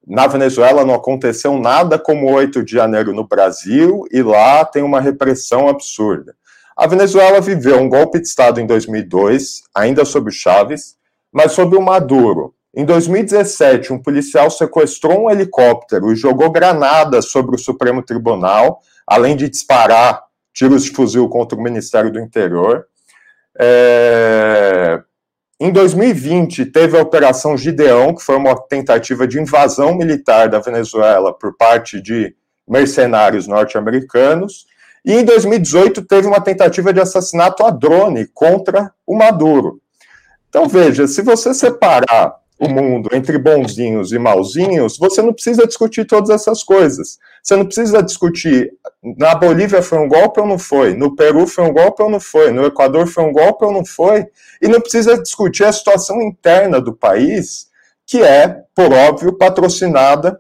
na Venezuela não aconteceu nada como 8 de janeiro no Brasil e lá tem uma repressão absurda. A Venezuela viveu um golpe de Estado em 2002, ainda sob Chávez, mas sob o Maduro. Em 2017, um policial sequestrou um helicóptero e jogou granadas sobre o Supremo Tribunal, além de disparar tiros de fuzil contra o Ministério do Interior. É... Em 2020, teve a Operação Gideão, que foi uma tentativa de invasão militar da Venezuela por parte de mercenários norte-americanos. E em 2018, teve uma tentativa de assassinato a drone contra o Maduro. Então, veja, se você separar o mundo entre bonzinhos e malzinhos, você não precisa discutir todas essas coisas. Você não precisa discutir na Bolívia foi um golpe ou não foi, no Peru foi um golpe ou não foi, no Equador foi um golpe ou não foi, e não precisa discutir a situação interna do país, que é, por óbvio, patrocinada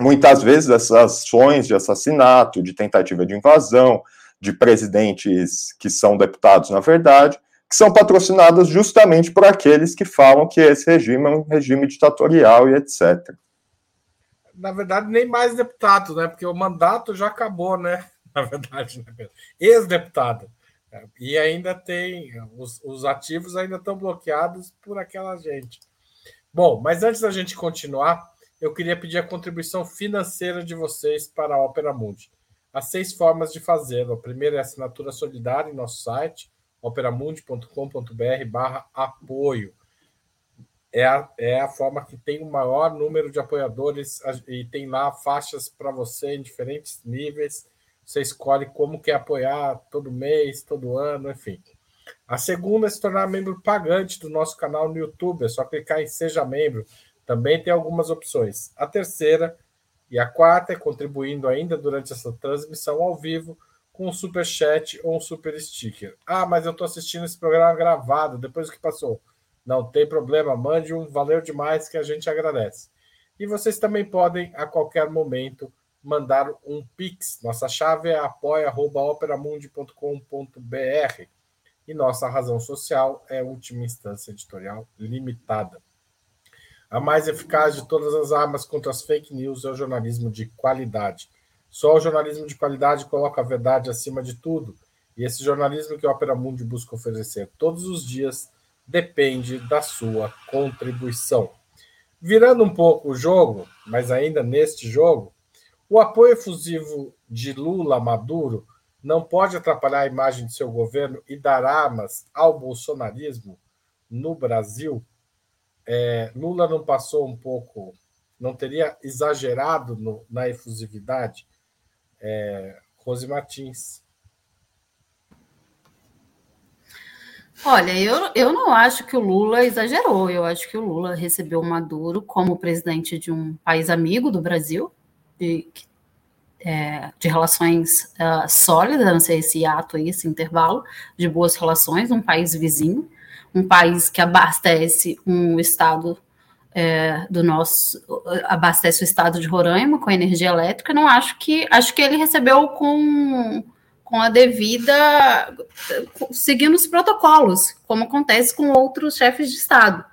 muitas vezes essas ações de assassinato, de tentativa de invasão, de presidentes que são deputados, na verdade, que são patrocinadas justamente por aqueles que falam que esse regime é um regime ditatorial e etc. Na verdade, nem mais deputado, né? Porque o mandato já acabou, né? Na verdade, né? ex-deputado. E ainda tem, os, os ativos ainda estão bloqueados por aquela gente. Bom, mas antes da gente continuar, eu queria pedir a contribuição financeira de vocês para a Opera Mundi. Há seis formas de fazê-lo. A primeira é a assinatura solidária em nosso site, operamundi.com.br barra apoio. é a, é a forma que tem o maior número de apoiadores e tem lá faixas para você em diferentes níveis. Você escolhe como quer apoiar todo mês, todo ano, enfim. A segunda é se tornar membro pagante do nosso canal no YouTube. É só clicar em Seja Membro. Também tem algumas opções. A terceira e a quarta é contribuindo ainda durante essa transmissão ao vivo com um super chat ou um super sticker. Ah, mas eu estou assistindo esse programa gravado depois que passou. Não tem problema, mande um valeu demais que a gente agradece. E vocês também podem, a qualquer momento, mandar um Pix. Nossa chave é apoia.operamundi.com.br e nossa razão social é Última Instância Editorial Limitada. A mais eficaz de todas as armas contra as fake news é o jornalismo de qualidade. Só o jornalismo de qualidade coloca a verdade acima de tudo. E esse jornalismo que o Opera Mundi busca oferecer todos os dias depende da sua contribuição. Virando um pouco o jogo, mas ainda neste jogo, o apoio efusivo de Lula a Maduro não pode atrapalhar a imagem de seu governo e dar armas ao bolsonarismo no Brasil. É, Lula não passou um pouco, não teria exagerado no, na efusividade? É, Rose Martins. Olha, eu, eu não acho que o Lula exagerou. Eu acho que o Lula recebeu o Maduro como presidente de um país amigo do Brasil, de, é, de relações uh, sólidas, não sei esse ato aí, esse intervalo de boas relações, um país vizinho, um país que abastece um estado é, do nosso abastece o estado de Roraima com energia elétrica. Não acho que acho que ele recebeu com com a devida. seguindo os protocolos, como acontece com outros chefes de Estado.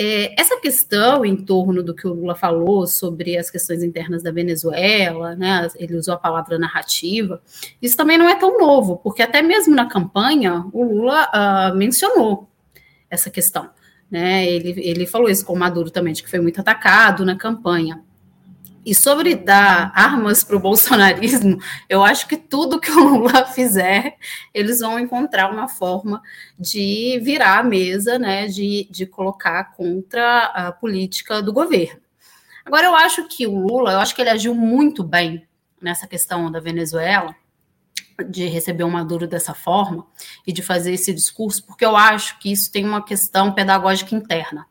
É, essa questão em torno do que o Lula falou sobre as questões internas da Venezuela, né, ele usou a palavra narrativa, isso também não é tão novo, porque até mesmo na campanha o Lula uh, mencionou essa questão. Né, ele, ele falou isso com o Maduro também, de que foi muito atacado na campanha. E sobre dar armas para o bolsonarismo, eu acho que tudo que o Lula fizer, eles vão encontrar uma forma de virar a mesa, né, de, de colocar contra a política do governo. Agora, eu acho que o Lula, eu acho que ele agiu muito bem nessa questão da Venezuela, de receber o Maduro dessa forma e de fazer esse discurso, porque eu acho que isso tem uma questão pedagógica interna.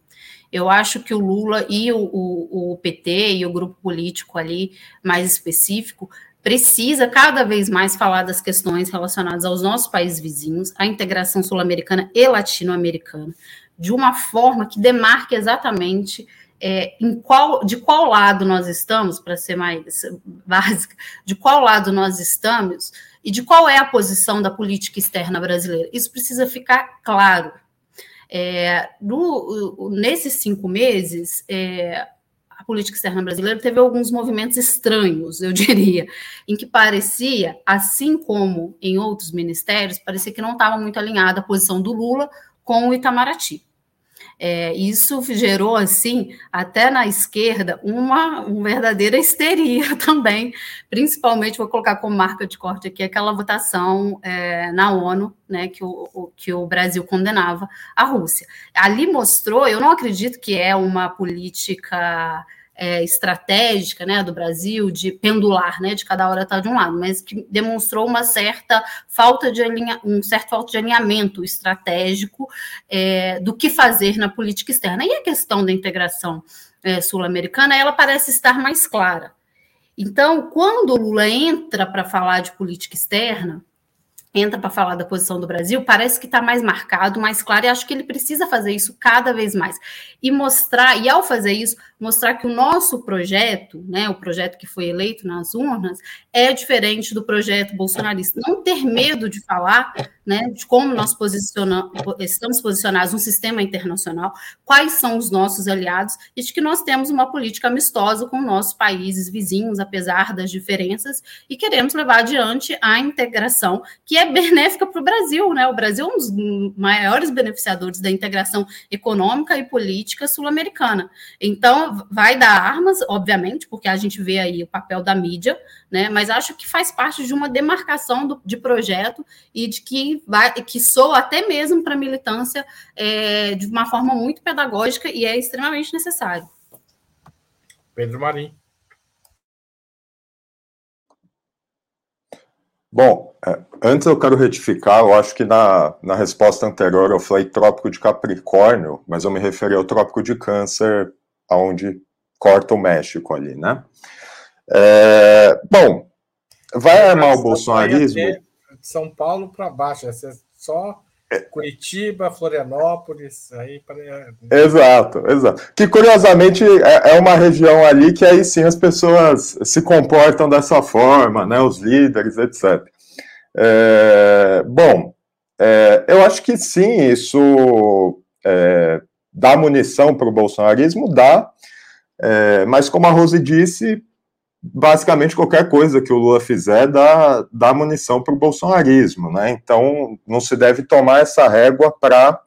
Eu acho que o Lula e o, o, o PT e o grupo político ali mais específico precisa cada vez mais falar das questões relacionadas aos nossos países vizinhos, à integração sul-americana e latino-americana, de uma forma que demarque exatamente é, em qual, de qual lado nós estamos, para ser mais básica, de qual lado nós estamos e de qual é a posição da política externa brasileira. Isso precisa ficar claro é, no, nesses cinco meses, é, a política externa brasileira teve alguns movimentos estranhos, eu diria, em que parecia, assim como em outros ministérios, parecia que não estava muito alinhada a posição do Lula com o Itamaraty. É, isso gerou, assim, até na esquerda, uma, uma verdadeira histeria também, principalmente, vou colocar como marca de corte aqui, aquela votação é, na ONU, né, que o, o, que o Brasil condenava a Rússia. Ali mostrou, eu não acredito que é uma política é, estratégica né, do Brasil, de pendular, né, de cada hora estar tá de um lado, mas que demonstrou uma certa falta de alinha, um certo falta de alinhamento estratégico é, do que fazer na política externa. E a questão da integração é, sul-americana, ela parece estar mais clara. Então, quando o Lula entra para falar de política externa, entra para falar da posição do Brasil, parece que está mais marcado, mais claro, e acho que ele precisa fazer isso cada vez mais. E mostrar, e ao fazer isso, mostrar que o nosso projeto, né, o projeto que foi eleito nas urnas, é diferente do projeto bolsonarista. Não ter medo de falar né, de como nós posicionamos, estamos posicionados no sistema internacional, quais são os nossos aliados, e de que nós temos uma política amistosa com nossos países vizinhos, apesar das diferenças, e queremos levar adiante a integração, que é benéfica para o Brasil. Né? O Brasil é um dos maiores beneficiadores da integração econômica e política sul-americana. Então, Vai dar armas, obviamente, porque a gente vê aí o papel da mídia, né? Mas acho que faz parte de uma demarcação do, de projeto e de que vai, que soa até mesmo para a militância é, de uma forma muito pedagógica e é extremamente necessário. Pedro Marim. Bom, é, antes eu quero retificar, eu acho que na, na resposta anterior eu falei trópico de Capricórnio, mas eu me referi ao trópico de Câncer, aonde corta o México ali, né? É, bom, vai armar o bolsonarismo? De São Paulo para baixo, é só Curitiba, Florianópolis, aí para. Exato, exato. Que curiosamente é, é uma região ali que aí sim as pessoas se comportam dessa forma, né? Os líderes, etc. É, bom, é, eu acho que sim, isso é, dá munição para o bolsonarismo, dá, é, mas como a Rose disse, basicamente qualquer coisa que o Lula fizer dá, dá munição para o bolsonarismo, né? Então não se deve tomar essa régua para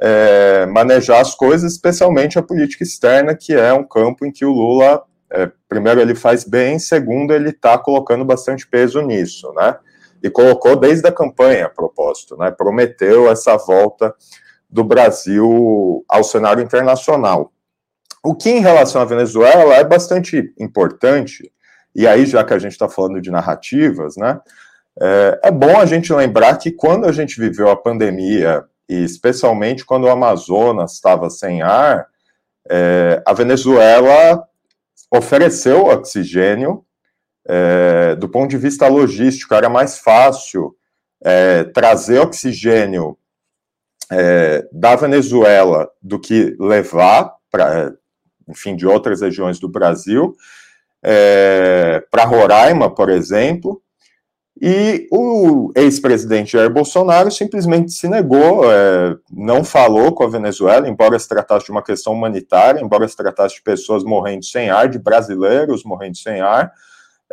é, manejar as coisas, especialmente a política externa, que é um campo em que o Lula, é, primeiro, ele faz bem, segundo, ele está colocando bastante peso nisso, né? E colocou desde a campanha, a propósito, né? Prometeu essa volta do Brasil ao cenário internacional. O que, em relação à Venezuela, é bastante importante, e aí, já que a gente está falando de narrativas, né, é, é, bom a gente lembrar que quando a gente viveu a pandemia, e especialmente quando o Amazonas estava sem ar, é, a Venezuela ofereceu oxigênio. É, do ponto de vista logístico, era mais fácil é, trazer oxigênio é, da Venezuela do que levar para enfim, de outras regiões do Brasil, é, para Roraima, por exemplo, e o ex-presidente Jair Bolsonaro simplesmente se negou, é, não falou com a Venezuela, embora se tratasse de uma questão humanitária, embora se tratasse de pessoas morrendo sem ar, de brasileiros morrendo sem ar,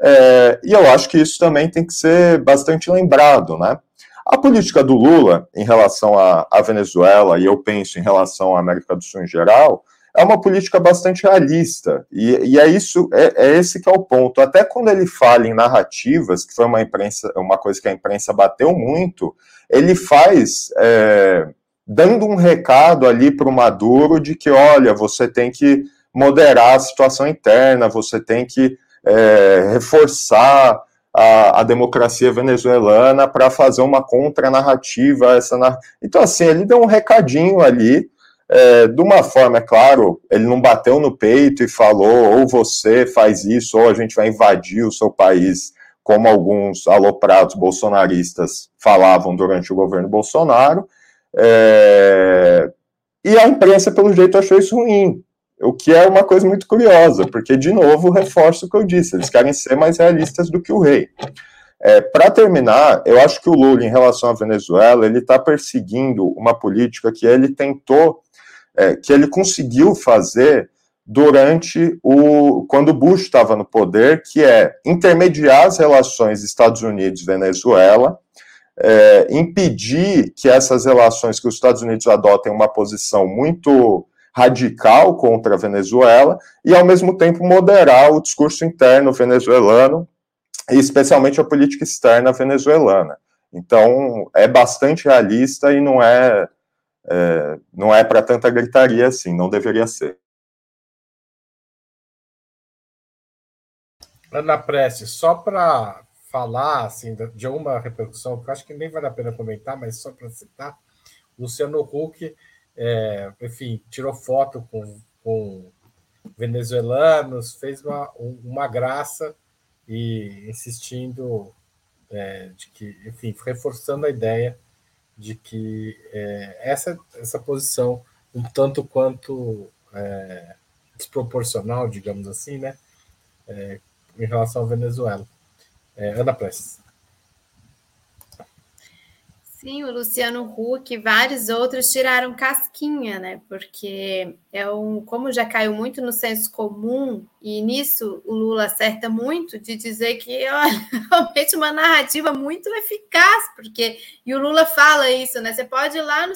é, e eu acho que isso também tem que ser bastante lembrado, né? A política do Lula em relação à, Venezuela, e eu penso em relação à América do Sul em geral, é uma política bastante realista. E, e é isso, é, é, esse que é o ponto. Até quando ele fala em narrativas, que foi uma imprensa, uma coisa que a imprensa bateu muito, ele faz é, dando um recado ali para o Maduro de que, olha, você tem que moderar a situação interna, você tem que é, reforçar a, a, democracia venezuelana para fazer uma contranarrativa. Essa, então, assim, ele deu um recadinho ali é, de uma forma, é claro, ele não bateu no peito e falou, ou você faz isso, ou a gente vai invadir o seu país, como alguns aloprados bolsonaristas falavam durante o governo Bolsonaro. É, e a imprensa, pelo jeito, achou isso ruim, o que é uma coisa muito curiosa, porque, de novo, reforço o que eu disse, eles querem ser mais realistas do que o rei. É, Para terminar, eu acho que o Lula, em relação à Venezuela, ele está perseguindo uma política que ele tentou é, que ele conseguiu fazer durante o quando Bush estava no poder, que é intermediar as relações Estados Unidos-Venezuela, é, impedir que essas relações que os Estados Unidos adotem uma posição muito radical contra a Venezuela e ao mesmo tempo moderar o discurso interno venezuelano e especialmente a política externa venezuelana. Então é bastante realista e não é é, não é para tanta gritaria assim, não deveria ser. Ana Prece, só para falar assim, de uma repercussão, que eu acho que nem vale a pena comentar, mas só para citar, Luciano Huck, é, enfim, tirou foto com, com venezuelanos, fez uma, uma graça e insistindo é, de que, enfim, reforçando a ideia de que é, essa, essa posição, um tanto quanto é, desproporcional, digamos assim, né, é, em relação à Venezuela. É, Ana Prestes. Sim, o Luciano Huck e vários outros tiraram casquinha, né? Porque é um, como já caiu muito no senso comum, e nisso o Lula acerta muito de dizer que é realmente uma narrativa muito eficaz, porque e o Lula fala isso, né? Você pode ir lá no,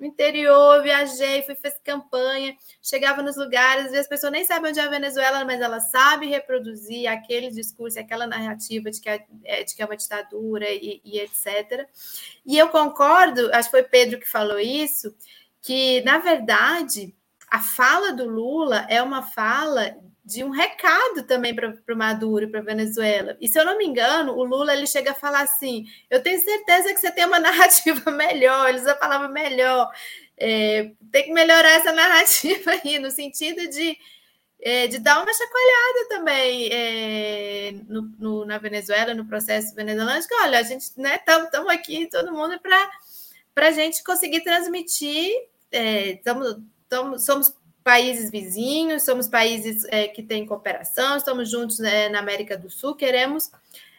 no interior, viajei, fui fazer campanha, chegava nos lugares, às vezes a pessoa nem sabe onde é a Venezuela, mas ela sabe reproduzir aquele discurso, aquela narrativa de que é, é de que é uma ditadura e, e etc. E eu concordo, acho que foi Pedro que falou isso, que, na verdade, a fala do Lula é uma fala de um recado também para o Maduro e para a Venezuela. E se eu não me engano, o Lula ele chega a falar assim: eu tenho certeza que você tem uma narrativa melhor, ele usa a palavra melhor. É, tem que melhorar essa narrativa aí, no sentido de, é, de dar uma chacoalhada também é, no, no, na Venezuela, no processo venezuelano, que olha, a gente estamos né, aqui, todo mundo, para a gente conseguir transmitir. É, tamo, somos países vizinhos, somos países é, que têm cooperação, estamos juntos né, na América do Sul, queremos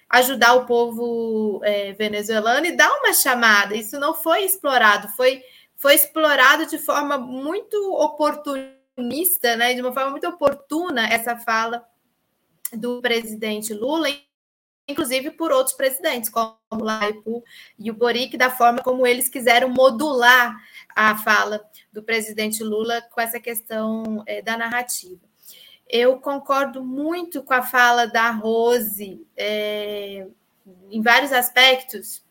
ajudar o povo é, venezuelano e dar uma chamada. Isso não foi explorado, foi, foi explorado de forma muito oportunista, né, de uma forma muito oportuna essa fala do presidente Lula, inclusive por outros presidentes, como o Laipu e o Boric, da forma como eles quiseram modular a fala do presidente Lula com essa questão é, da narrativa. Eu concordo muito com a fala da Rose é, em vários aspectos.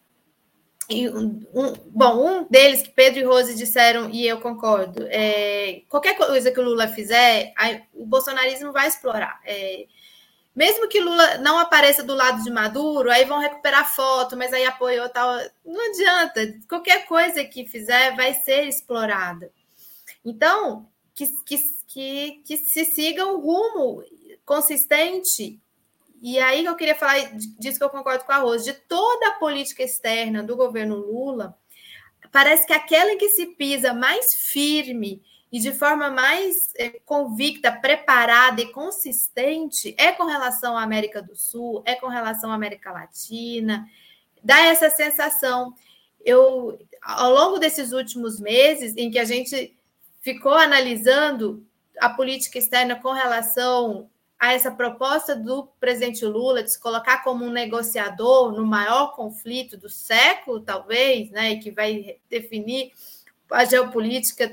E um, bom, um deles que Pedro e Rose disseram, e eu concordo, é, qualquer coisa que o Lula fizer, o bolsonarismo vai explorar. É, mesmo que Lula não apareça do lado de Maduro, aí vão recuperar foto, mas aí apoiou tal. Não adianta. Qualquer coisa que fizer vai ser explorada. Então, que, que, que, que se siga um rumo consistente. E aí eu queria falar disso que eu concordo com a Rose, de toda a política externa do governo Lula, parece que aquela que se pisa mais firme e de forma mais é, convicta, preparada e consistente é com relação à América do Sul, é com relação à América Latina, dá essa sensação. Eu, ao longo desses últimos meses, em que a gente ficou analisando a política externa com relação a essa proposta do presidente Lula de se colocar como um negociador no maior conflito do século, talvez, né, e que vai definir a geopolítica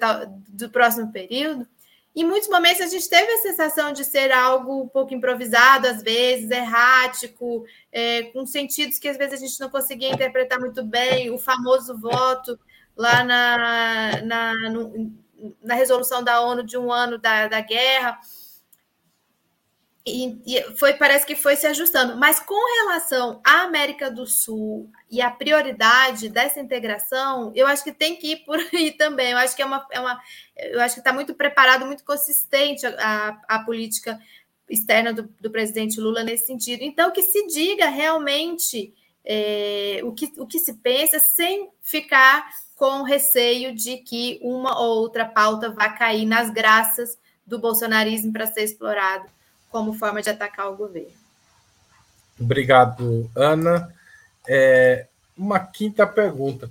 do próximo período. Em muitos momentos a gente teve a sensação de ser algo um pouco improvisado, às vezes, errático, é, com sentidos que às vezes a gente não conseguia interpretar muito bem, o famoso voto lá na, na, no, na resolução da ONU de um ano da, da guerra. E, e, foi, parece que foi se ajustando. Mas com relação à América do Sul e a prioridade dessa integração, eu acho que tem que ir por aí também. Eu acho que é uma, é uma eu acho que está muito preparado, muito consistente a, a política externa do, do, presidente Lula nesse sentido. Então, que se diga realmente é, o, que, o que se pensa, sem ficar com receio de que uma ou outra pauta vá cair nas graças do bolsonarismo para ser explorado como forma de atacar o governo. Obrigado, Ana. É, uma quinta pergunta.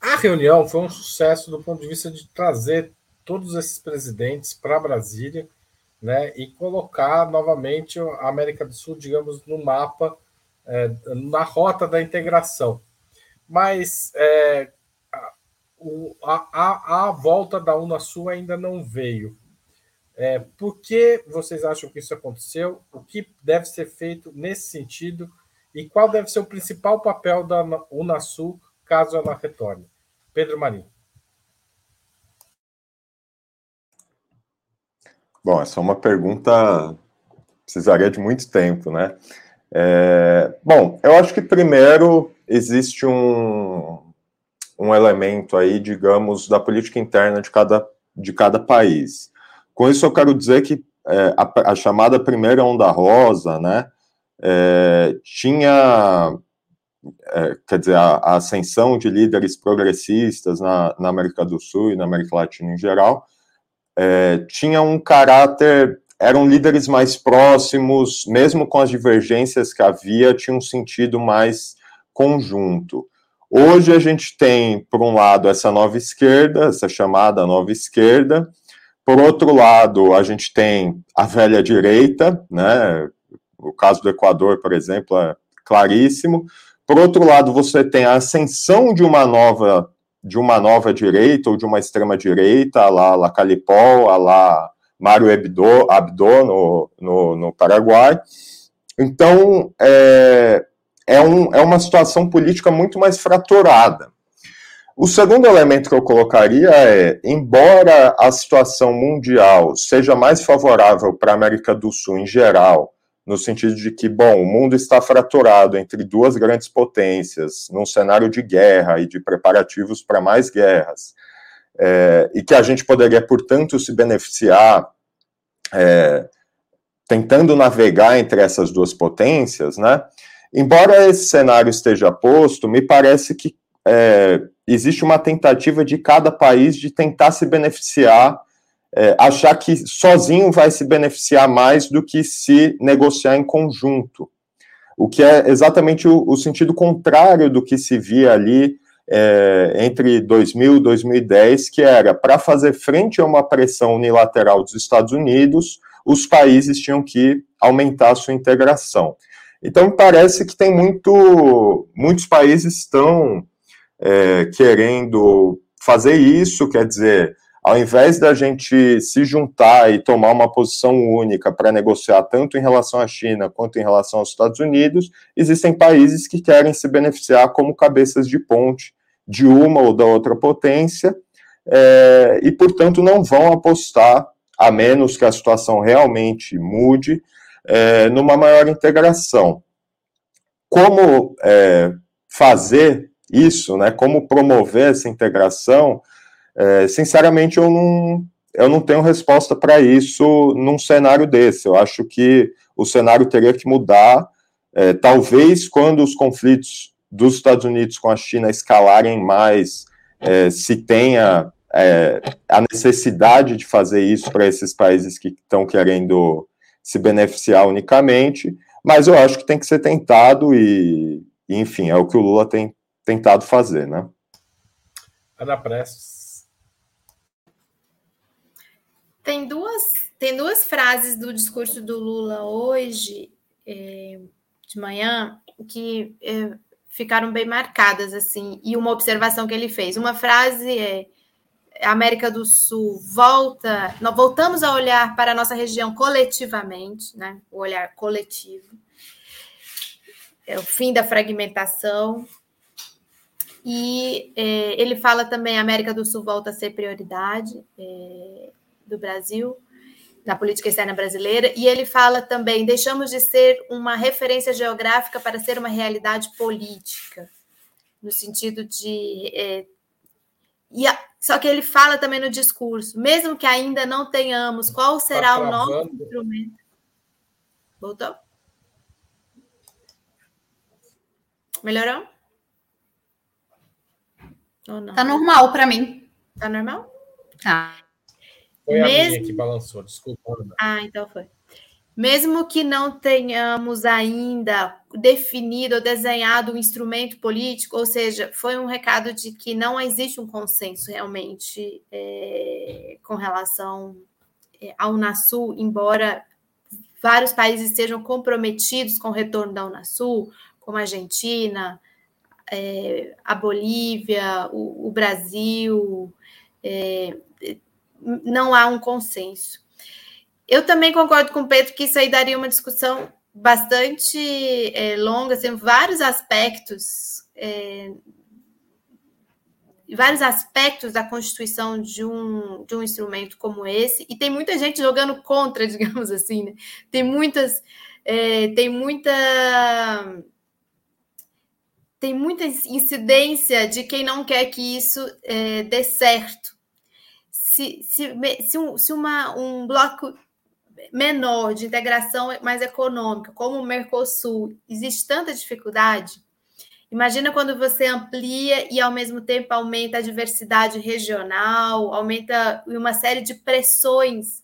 A reunião foi um sucesso do ponto de vista de trazer todos esses presidentes para Brasília né, e colocar novamente a América do Sul, digamos, no mapa, é, na rota da integração. Mas é, a, a, a volta da Unasul ainda não veio. É, por que vocês acham que isso aconteceu? O que deve ser feito nesse sentido? E qual deve ser o principal papel da Unasul caso ela retorne? Pedro Marinho. Bom, essa é uma pergunta precisaria de muito tempo, né? É, bom, eu acho que primeiro existe um, um elemento aí, digamos, da política interna de cada, de cada país. Com isso, eu quero dizer que é, a, a, chamada primeira onda rosa, né, é, tinha, é, quer dizer, a, a, ascensão de líderes progressistas na, na, América do Sul e na América Latina em geral, é, tinha um caráter, eram líderes mais próximos, mesmo com as divergências que havia, tinha um sentido mais conjunto. Hoje a gente tem, por um lado, essa nova esquerda, essa chamada nova esquerda, por outro lado, a gente tem a velha direita, né? O caso do Equador, por exemplo, é claríssimo. Por outro lado, você tem a ascensão de uma nova de uma nova direita ou de uma extrema direita, lá La Calipol, a lá Mário Abdo, Abdo no, no, no Paraguai. Então, é, é, um, é uma situação política muito mais fraturada. O segundo elemento que eu colocaria é, embora a situação mundial seja mais favorável para a América do Sul em geral, no sentido de que, bom, o mundo está fraturado entre duas grandes potências, num cenário de guerra e de preparativos para mais guerras, é, e que a gente poderia, portanto, se beneficiar é, tentando navegar entre essas duas potências, né? Embora esse cenário esteja posto, me parece que é, existe uma tentativa de cada país de tentar se beneficiar é, achar que sozinho vai se beneficiar mais do que se negociar em conjunto, o que é exatamente o, o sentido contrário do que se via ali é, entre 2000 e 2010, que era para fazer frente a uma pressão unilateral dos Estados Unidos, os países tinham que aumentar a sua integração. Então, parece que tem muito, muitos países estão é, querendo fazer isso, quer dizer, ao invés da gente se juntar e tomar uma posição única para negociar tanto em relação à China quanto em relação aos Estados Unidos, existem países que querem se beneficiar como cabeças de ponte de uma ou da outra potência é, e, portanto, não vão apostar, a menos que a situação realmente mude, é, numa maior integração. Como é, fazer isso, né, como promover essa integração? É, sinceramente, eu não, eu não tenho resposta para isso num cenário desse. Eu acho que o cenário teria que mudar. É, talvez quando os conflitos dos Estados Unidos com a China escalarem mais, é, se tenha é, a necessidade de fazer isso para esses países que estão querendo se beneficiar unicamente, mas eu acho que tem que ser tentado e, enfim, é o que o Lula tem tentado fazer, né? Ana Prestes. Tem duas, tem duas frases do discurso do Lula hoje, é, de manhã, que é, ficaram bem marcadas, assim, e uma observação que ele fez. Uma frase é a América do Sul volta, nós voltamos a olhar para a nossa região coletivamente, né? O olhar coletivo. É o fim da fragmentação. E é, ele fala também a América do Sul volta a ser prioridade. É, do Brasil, na política externa brasileira, e ele fala também: deixamos de ser uma referência geográfica para ser uma realidade política, no sentido de. É, e a, só que ele fala também no discurso, mesmo que ainda não tenhamos, qual será tá o nosso instrumento? Voltou? Melhorou? Ou não? Tá normal para mim. Tá normal? Tá. Foi Mesmo... a minha que balançou, desculpa. Ana. Ah, então foi. Mesmo que não tenhamos ainda definido ou desenhado um instrumento político, ou seja, foi um recado de que não existe um consenso realmente é, com relação é, ao Unasul, embora vários países estejam comprometidos com o retorno da Unasul, como a Argentina, é, a Bolívia, o, o Brasil, é, não há um consenso. Eu também concordo com o Pedro que isso aí daria uma discussão bastante é, longa, tem assim, vários aspectos, é, vários aspectos da constituição de um, de um instrumento como esse, e tem muita gente jogando contra, digamos assim, né? Tem muitas, é, tem muita tem muita incidência de quem não quer que isso é, dê certo. Se, se, se, um, se uma, um bloco menor de integração mais econômica, como o Mercosul, existe tanta dificuldade, imagina quando você amplia e ao mesmo tempo aumenta a diversidade regional, aumenta uma série de pressões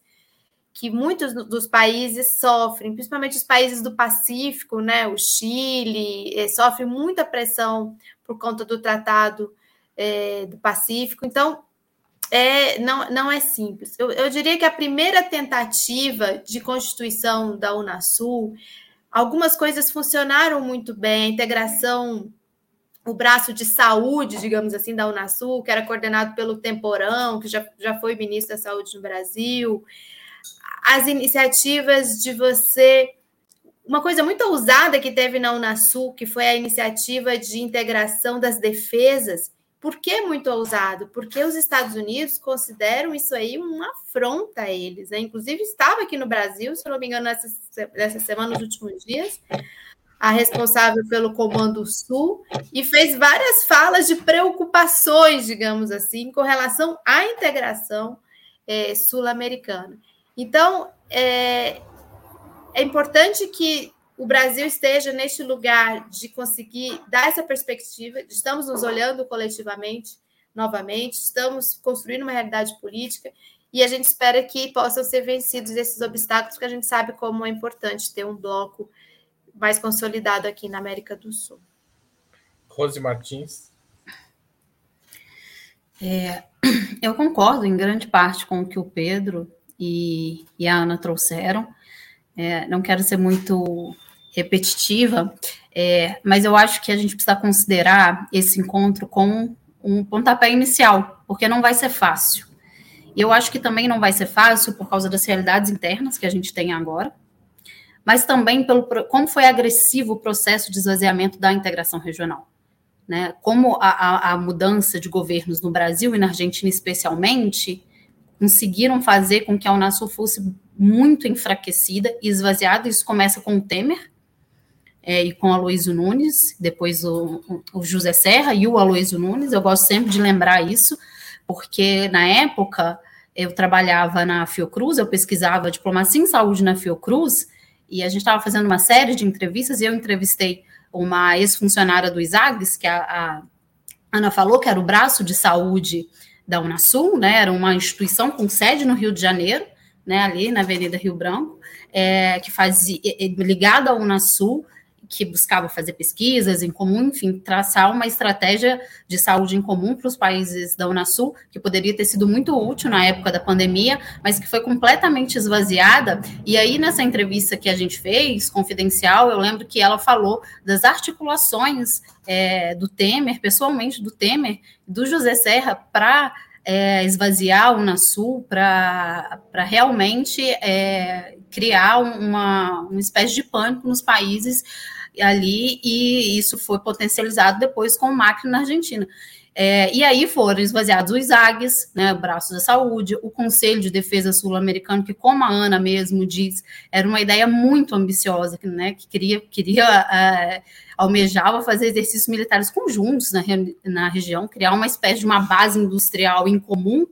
que muitos dos países sofrem, principalmente os países do Pacífico, né? O Chile eh, sofre muita pressão por conta do Tratado eh, do Pacífico. Então, é, não, não é simples. Eu, eu diria que a primeira tentativa de constituição da Unasul, algumas coisas funcionaram muito bem, a integração o braço de saúde, digamos assim, da Unasul, que era coordenado pelo Temporão, que já, já foi ministro da Saúde no Brasil, as iniciativas de você. Uma coisa muito ousada que teve na Unasul, que foi a iniciativa de integração das defesas. Por que muito ousado? Porque os Estados Unidos consideram isso aí uma afronta a eles. Né? Inclusive, estava aqui no Brasil, se não me engano, nessa, nessa semana, nos últimos dias, a responsável pelo Comando Sul, e fez várias falas de preocupações, digamos assim, com relação à integração é, sul-americana. Então, é, é importante que o Brasil esteja neste lugar de conseguir dar essa perspectiva, estamos nos olhando coletivamente novamente, estamos construindo uma realidade política e a gente espera que possam ser vencidos esses obstáculos, porque a gente sabe como é importante ter um bloco mais consolidado aqui na América do Sul. Rose Martins. É, eu concordo em grande parte com o que o Pedro e, e a Ana trouxeram. É, não quero ser muito repetitiva, é, mas eu acho que a gente precisa considerar esse encontro como um pontapé inicial, porque não vai ser fácil. E eu acho que também não vai ser fácil por causa das realidades internas que a gente tem agora, mas também pelo como foi agressivo o processo de esvaziamento da integração regional. Né? Como a, a, a mudança de governos no Brasil e na Argentina, especialmente, conseguiram fazer com que a Unasul fosse muito enfraquecida e esvaziada. Isso começa com o Temer é, e com o Aloysio Nunes, depois o, o José Serra e o Aloysio Nunes. Eu gosto sempre de lembrar isso, porque na época eu trabalhava na Fiocruz, eu pesquisava diplomacia em saúde na Fiocruz, e a gente estava fazendo uma série de entrevistas, e eu entrevistei uma ex-funcionária do ISAGS, que a, a, Ana falou, que era o braço de saúde da Unasul, né, era uma instituição com sede no Rio de Janeiro, né, ali na Avenida Rio Branco, é, que fazia, ligada à Unasul, que buscava fazer pesquisas em comum, enfim, traçar uma estratégia de saúde em comum para os países da Unasul, que poderia ter sido muito útil na época da pandemia, mas que foi completamente esvaziada. E aí, nessa entrevista que a gente fez, confidencial, eu lembro que ela falou das articulações é, do Temer, pessoalmente do Temer, do José Serra, para é, esvaziar o Unasul, para realmente é, criar uma, uma espécie de pânico nos países ali, e isso foi potencializado depois com o Macri na Argentina. É, e aí foram esvaziados os AGs, né, o Braço da Saúde, o Conselho de Defesa Sul-Americano, que, como a Ana mesmo diz, era uma ideia muito ambiciosa, né, que queria, queria é, almejava fazer exercícios militares conjuntos na, na região, criar uma espécie de uma base industrial em comum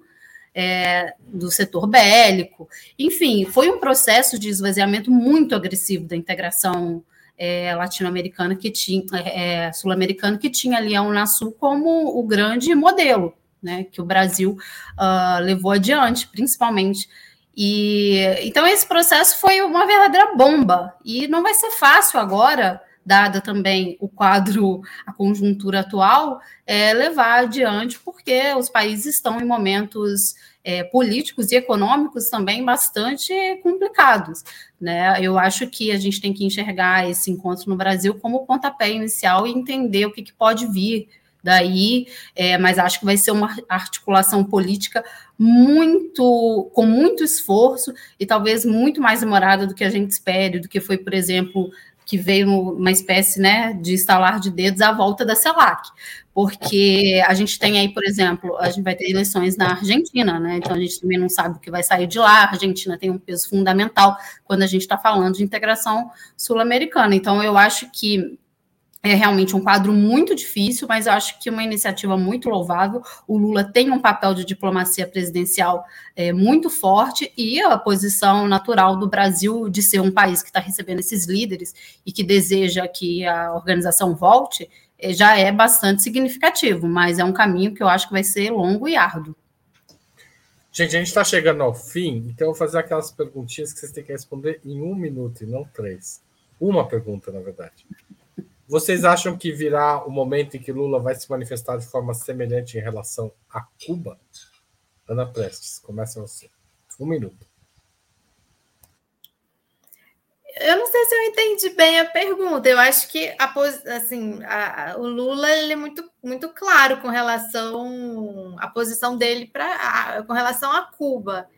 é, do setor bélico. Enfim, foi um processo de esvaziamento muito agressivo da integração é, latino-americana que tinha, é, é, sul-americana que tinha ali a Unasul como o grande modelo, né, que o Brasil uh, levou adiante, principalmente. E então esse processo foi uma verdadeira bomba e não vai ser fácil agora dada também o quadro, a conjuntura atual, é, levar adiante, porque os países estão em momentos é, políticos e econômicos também bastante complicados. Né? Eu acho que a gente tem que enxergar esse encontro no Brasil como pontapé inicial e entender o que, que pode vir daí, é, mas acho que vai ser uma articulação política muito com muito esforço e talvez muito mais demorada do que a gente espere, do que foi, por exemplo, que veio uma espécie né, de estalar de dedos à volta da CELAC, porque a gente tem aí, por exemplo, a gente vai ter eleições na Argentina, né? Então a gente também não sabe o que vai sair de lá. A Argentina tem um peso fundamental quando a gente está falando de integração sul-americana. Então eu acho que é realmente um quadro muito difícil, mas eu acho que uma iniciativa muito louvável. O Lula tem um papel de diplomacia presidencial é, muito forte e a posição natural do Brasil de ser um país que está recebendo esses líderes e que deseja que a organização volte é, já é bastante significativo, mas é um caminho que eu acho que vai ser longo e árduo. Gente, a gente está chegando ao fim, então eu vou fazer aquelas perguntinhas que vocês têm que responder em um minuto e não três. Uma pergunta, na verdade. Vocês acham que virá o momento em que Lula vai se manifestar de forma semelhante em relação a Cuba? Ana Prestes, começa você. Um minuto. eu não sei se eu entendi bem a pergunta. Eu acho que a, assim, a, o Lula ele é muito, muito claro com relação à posição dele para com relação a Cuba.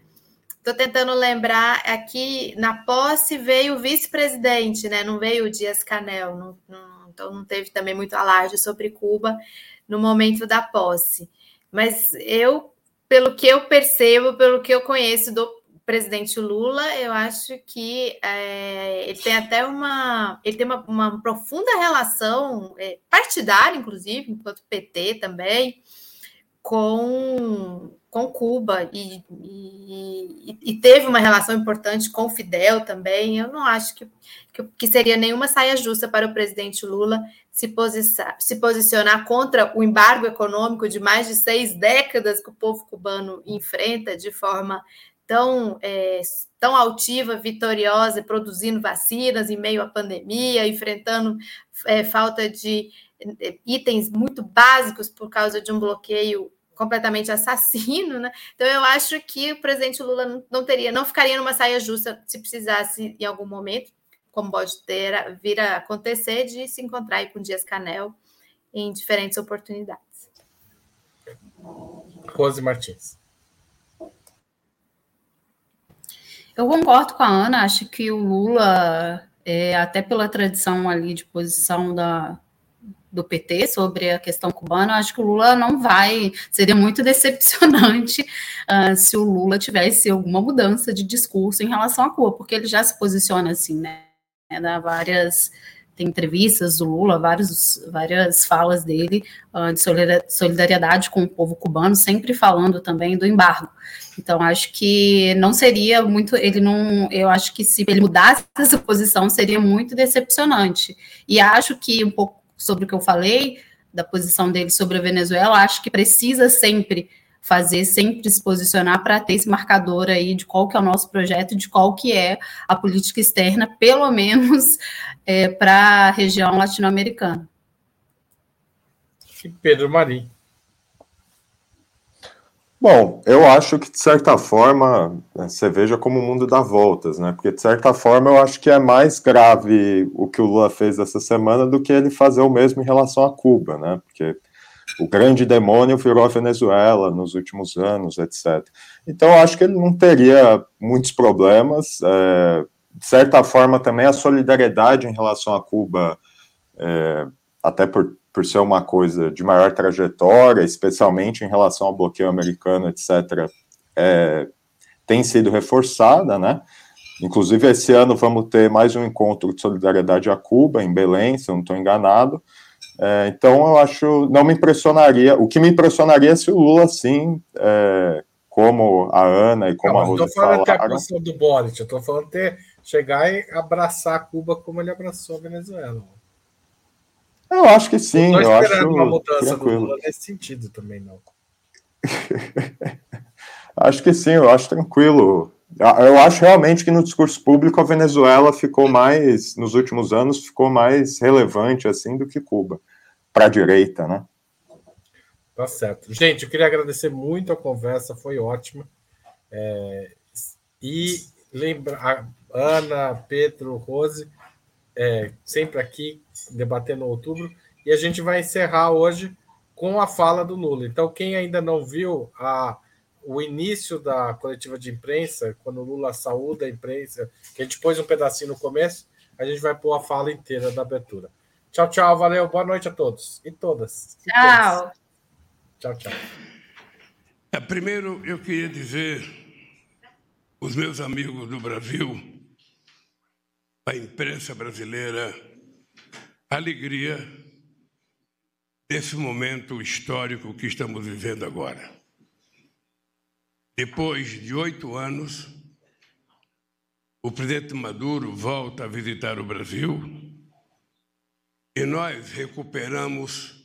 Estou tentando lembrar aqui na posse veio o vice-presidente, né? Não veio o Dias Canel, não, não, então não teve também muito alarde sobre Cuba no momento da posse. Mas eu, pelo que eu percebo, pelo que eu conheço do presidente Lula, eu acho que é, ele tem até uma, ele tem uma, uma profunda relação é, partidária, inclusive, enquanto PT também, com, com Cuba e, e, e, teve uma relação importante com Fidel também. Eu não acho que, que, que seria nenhuma saia justa para o presidente Lula se, posicionar, se posicionar contra o embargo econômico de mais de seis décadas que o povo cubano enfrenta de forma tão, é, tão altiva, vitoriosa, produzindo vacinas em meio à pandemia, enfrentando é, falta de é, itens muito básicos por causa de um bloqueio completamente assassino, né? Então eu acho que o presidente Lula não teria, não ficaria numa saia justa se precisasse em algum momento, como pode ter vir a acontecer, de se encontrar com Dias Canel em diferentes oportunidades. Rose Martins. Eu concordo com a Ana, acho que o Lula, é, até pela tradição ali de posição da, do PT sobre a questão cubana, acho que o Lula não vai. Seria muito decepcionante uh, se o Lula tivesse alguma mudança de discurso em relação a Cuba, porque ele já se posiciona assim, né? Dá várias tem entrevistas do Lula, várias falas dele uh, de solidariedade com o povo cubano, sempre falando também do embargo. Então, acho que não seria muito. Ele não. Eu acho que se ele mudasse essa posição, seria muito decepcionante. E acho que, um pouco sobre o que eu falei, da posição dele sobre a Venezuela, acho que precisa sempre fazer, sempre se posicionar para ter esse marcador aí de qual que é o nosso projeto, de qual que é a política externa, pelo menos é, para a região latino-americana. Pedro Marim. Bom, eu acho que de certa forma né, você veja como o mundo dá voltas, né? Porque de certa forma eu acho que é mais grave o que o Lula fez essa semana do que ele fazer o mesmo em relação a Cuba, né? Porque o grande demônio virou a Venezuela nos últimos anos, etc. Então, eu acho que ele não teria muitos problemas. É, de certa forma, também a solidariedade em relação a Cuba, é, até por, por ser uma coisa de maior trajetória, especialmente em relação ao bloqueio americano, etc., é, tem sido reforçada, né? Inclusive, esse ano vamos ter mais um encontro de solidariedade a Cuba, em Belém, se eu não estou enganado. É, então, eu acho, não me impressionaria. O que me impressionaria é se o Lula, sim, é, como a Ana e como não, a Rosa falaram... Não estou falando que é a posição do Boric, eu estou falando de chegar e abraçar Cuba como ele abraçou a Venezuela. Eu acho que sim, eu, acho uma mudança tranquilo. do Lula nesse sentido também, não. acho que sim, eu acho tranquilo. Eu acho realmente que no discurso público a Venezuela ficou mais, nos últimos anos, ficou mais relevante assim do que Cuba para a direita, né? Tá certo. Gente, eu queria agradecer muito a conversa, foi ótima. É, e lembrar, Ana, Pedro, Rose, é, sempre aqui debatendo outubro. E a gente vai encerrar hoje com a fala do Lula. Então, quem ainda não viu a, o início da coletiva de imprensa, quando o Lula saúda a imprensa, que a gente pôs um pedacinho no começo, a gente vai pôr a fala inteira da abertura. Tchau, tchau, valeu, boa noite a todos e todas. Tchau. Tchau, tchau. É, primeiro, eu queria dizer, os meus amigos do Brasil, a imprensa brasileira, alegria desse momento histórico que estamos vivendo agora. Depois de oito anos, o presidente Maduro volta a visitar o Brasil e nós recuperamos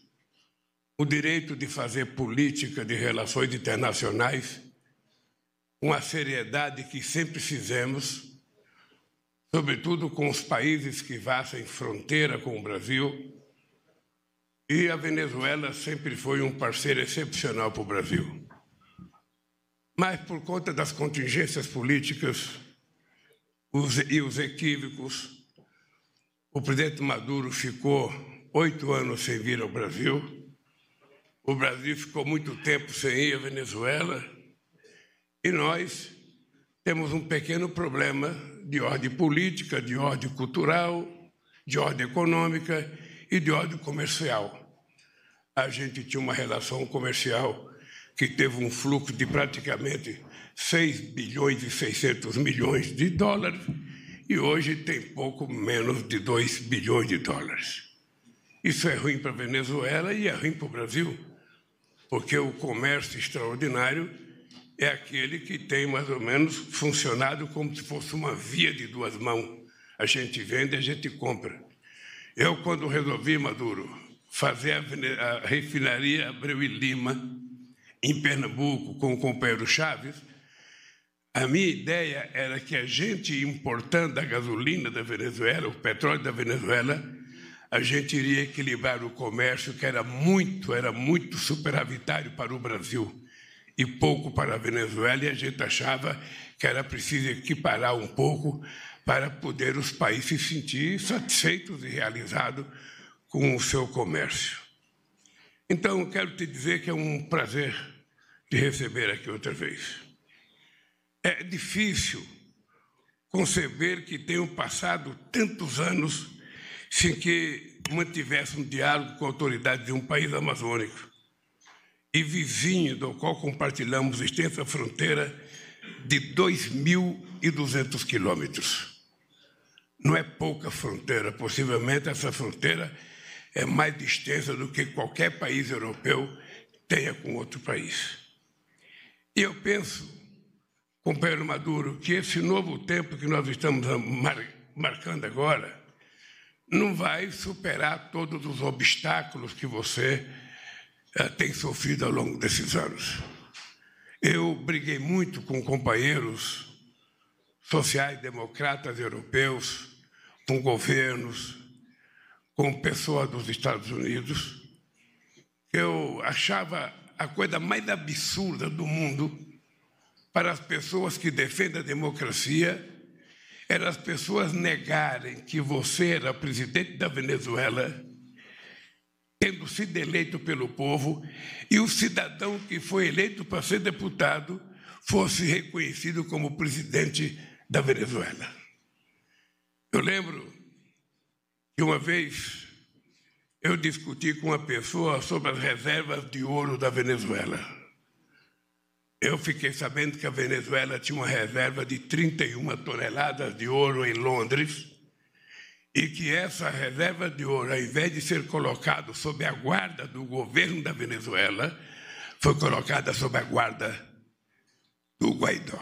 o direito de fazer política de relações internacionais com a seriedade que sempre fizemos, sobretudo com os países que fazem fronteira com o Brasil. E a Venezuela sempre foi um parceiro excepcional para o Brasil. Mas, por conta das contingências políticas e os equívocos, o presidente Maduro ficou oito anos sem vir ao Brasil. O Brasil ficou muito tempo sem ir à Venezuela. E nós temos um pequeno problema de ordem política, de ordem cultural, de ordem econômica e de ordem comercial. A gente tinha uma relação comercial que teve um fluxo de praticamente 6 bilhões e 600 milhões de dólares e hoje tem pouco menos de 2 bilhões de dólares. Isso é ruim para a Venezuela e é ruim para o Brasil, porque o comércio extraordinário é aquele que tem mais ou menos funcionado como se fosse uma via de duas mãos. A gente vende, a gente compra. Eu, quando resolvi, Maduro, fazer a, a refinaria Abreu e Lima, em Pernambuco, com o companheiro Chaves, a minha ideia era que a gente importando a gasolina da Venezuela, o petróleo da Venezuela, a gente iria equilibrar o comércio que era muito, era muito superavitário para o Brasil e pouco para a Venezuela, e a gente achava que era preciso equiparar um pouco para poder os países se sentir satisfeitos e realizados com o seu comércio. Então, quero te dizer que é um prazer te receber aqui outra vez. É difícil conceber que tenham passado tantos anos sem que mantivesse um diálogo com a autoridade de um país amazônico e vizinho do qual compartilhamos extensa fronteira de 2.200 quilômetros. Não é pouca fronteira, possivelmente essa fronteira é mais extensa do que qualquer país europeu tenha com outro país. E eu penso companheiro Maduro, que esse novo tempo que nós estamos mar marcando agora não vai superar todos os obstáculos que você tem sofrido ao longo desses anos. Eu briguei muito com companheiros sociais-democratas europeus, com governos, com pessoas dos Estados Unidos. Eu achava a coisa mais absurda do mundo para as pessoas que defendem a democracia era as pessoas negarem que você era presidente da Venezuela, tendo sido eleito pelo povo, e o cidadão que foi eleito para ser deputado fosse reconhecido como presidente da Venezuela. Eu lembro que uma vez eu discuti com uma pessoa sobre as reservas de ouro da Venezuela. Eu fiquei sabendo que a Venezuela tinha uma reserva de 31 toneladas de ouro em Londres e que essa reserva de ouro, ao invés de ser colocado sob a guarda do governo da Venezuela, foi colocada sob a guarda do Guaidó.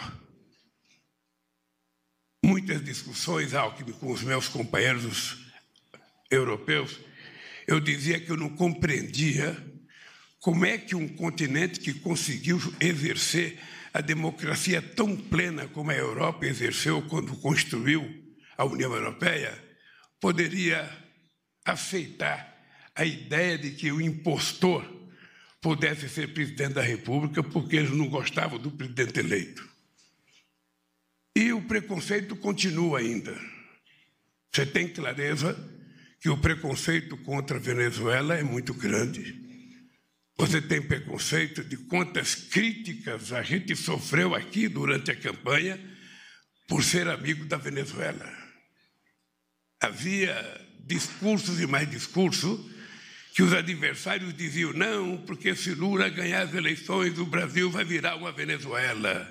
Muitas discussões, Alckmin, com os meus companheiros europeus, eu dizia que eu não compreendia como é que um continente que conseguiu exercer a democracia tão plena como a Europa exerceu quando construiu a União Europeia poderia aceitar a ideia de que o impostor pudesse ser presidente da República porque eles não gostavam do presidente eleito. E o preconceito continua ainda. Você tem clareza que o preconceito contra a Venezuela é muito grande você tem preconceito de quantas críticas a gente sofreu aqui durante a campanha por ser amigo da Venezuela. Havia discursos e mais discursos que os adversários diziam: não, porque se Lula ganhar as eleições, o Brasil vai virar uma Venezuela.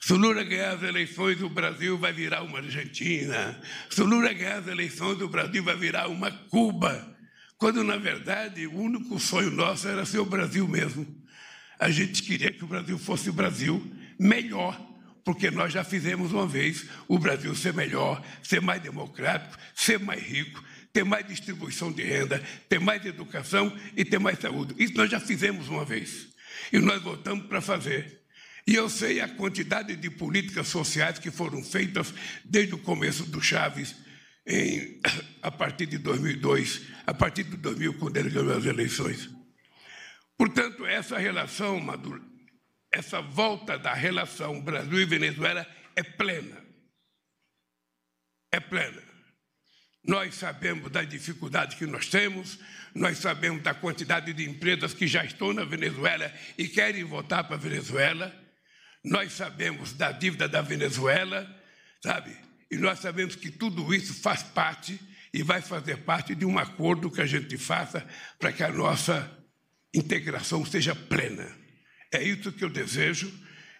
Se Lula ganhar as eleições, o Brasil vai virar uma Argentina. Se Lula ganhar as eleições, o Brasil vai virar uma Cuba quando na verdade o único sonho nosso era ser o Brasil mesmo. A gente queria que o Brasil fosse o Brasil melhor, porque nós já fizemos uma vez o Brasil ser melhor, ser mais democrático, ser mais rico, ter mais distribuição de renda, ter mais educação e ter mais saúde. Isso nós já fizemos uma vez. E nós voltamos para fazer. E eu sei a quantidade de políticas sociais que foram feitas desde o começo do Chaves em, a partir de 2002, a partir de 2000, quando ele ganhou as eleições. Portanto, essa relação, Maduro, essa volta da relação Brasil e Venezuela é plena. É plena. Nós sabemos da dificuldade que nós temos, nós sabemos da quantidade de empresas que já estão na Venezuela e querem voltar para a Venezuela. Nós sabemos da dívida da Venezuela, sabe? E nós sabemos que tudo isso faz parte e vai fazer parte de um acordo que a gente faça para que a nossa integração seja plena. É isso que eu desejo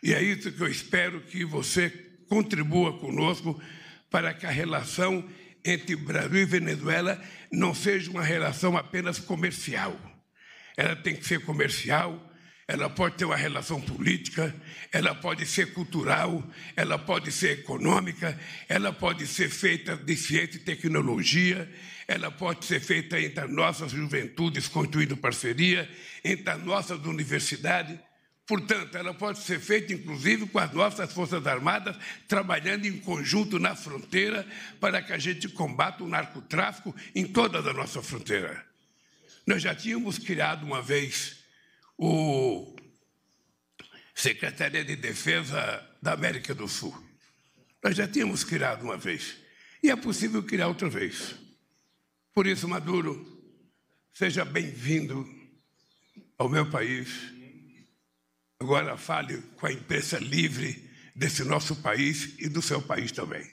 e é isso que eu espero que você contribua conosco para que a relação entre Brasil e Venezuela não seja uma relação apenas comercial. Ela tem que ser comercial, ela pode ter uma relação política, ela pode ser cultural, ela pode ser econômica, ela pode ser feita de ciência e tecnologia, ela pode ser feita entre as nossas juventudes, construindo parceria, entre as nossas universidades. Portanto, ela pode ser feita, inclusive, com as nossas Forças Armadas, trabalhando em conjunto na fronteira, para que a gente combata o narcotráfico em toda a nossa fronteira. Nós já tínhamos criado uma vez o Secretaria de Defesa da América do Sul. Nós já tínhamos criado uma vez. E é possível criar outra vez. Por isso, Maduro, seja bem-vindo ao meu país. Agora fale com a imprensa livre desse nosso país e do seu país também.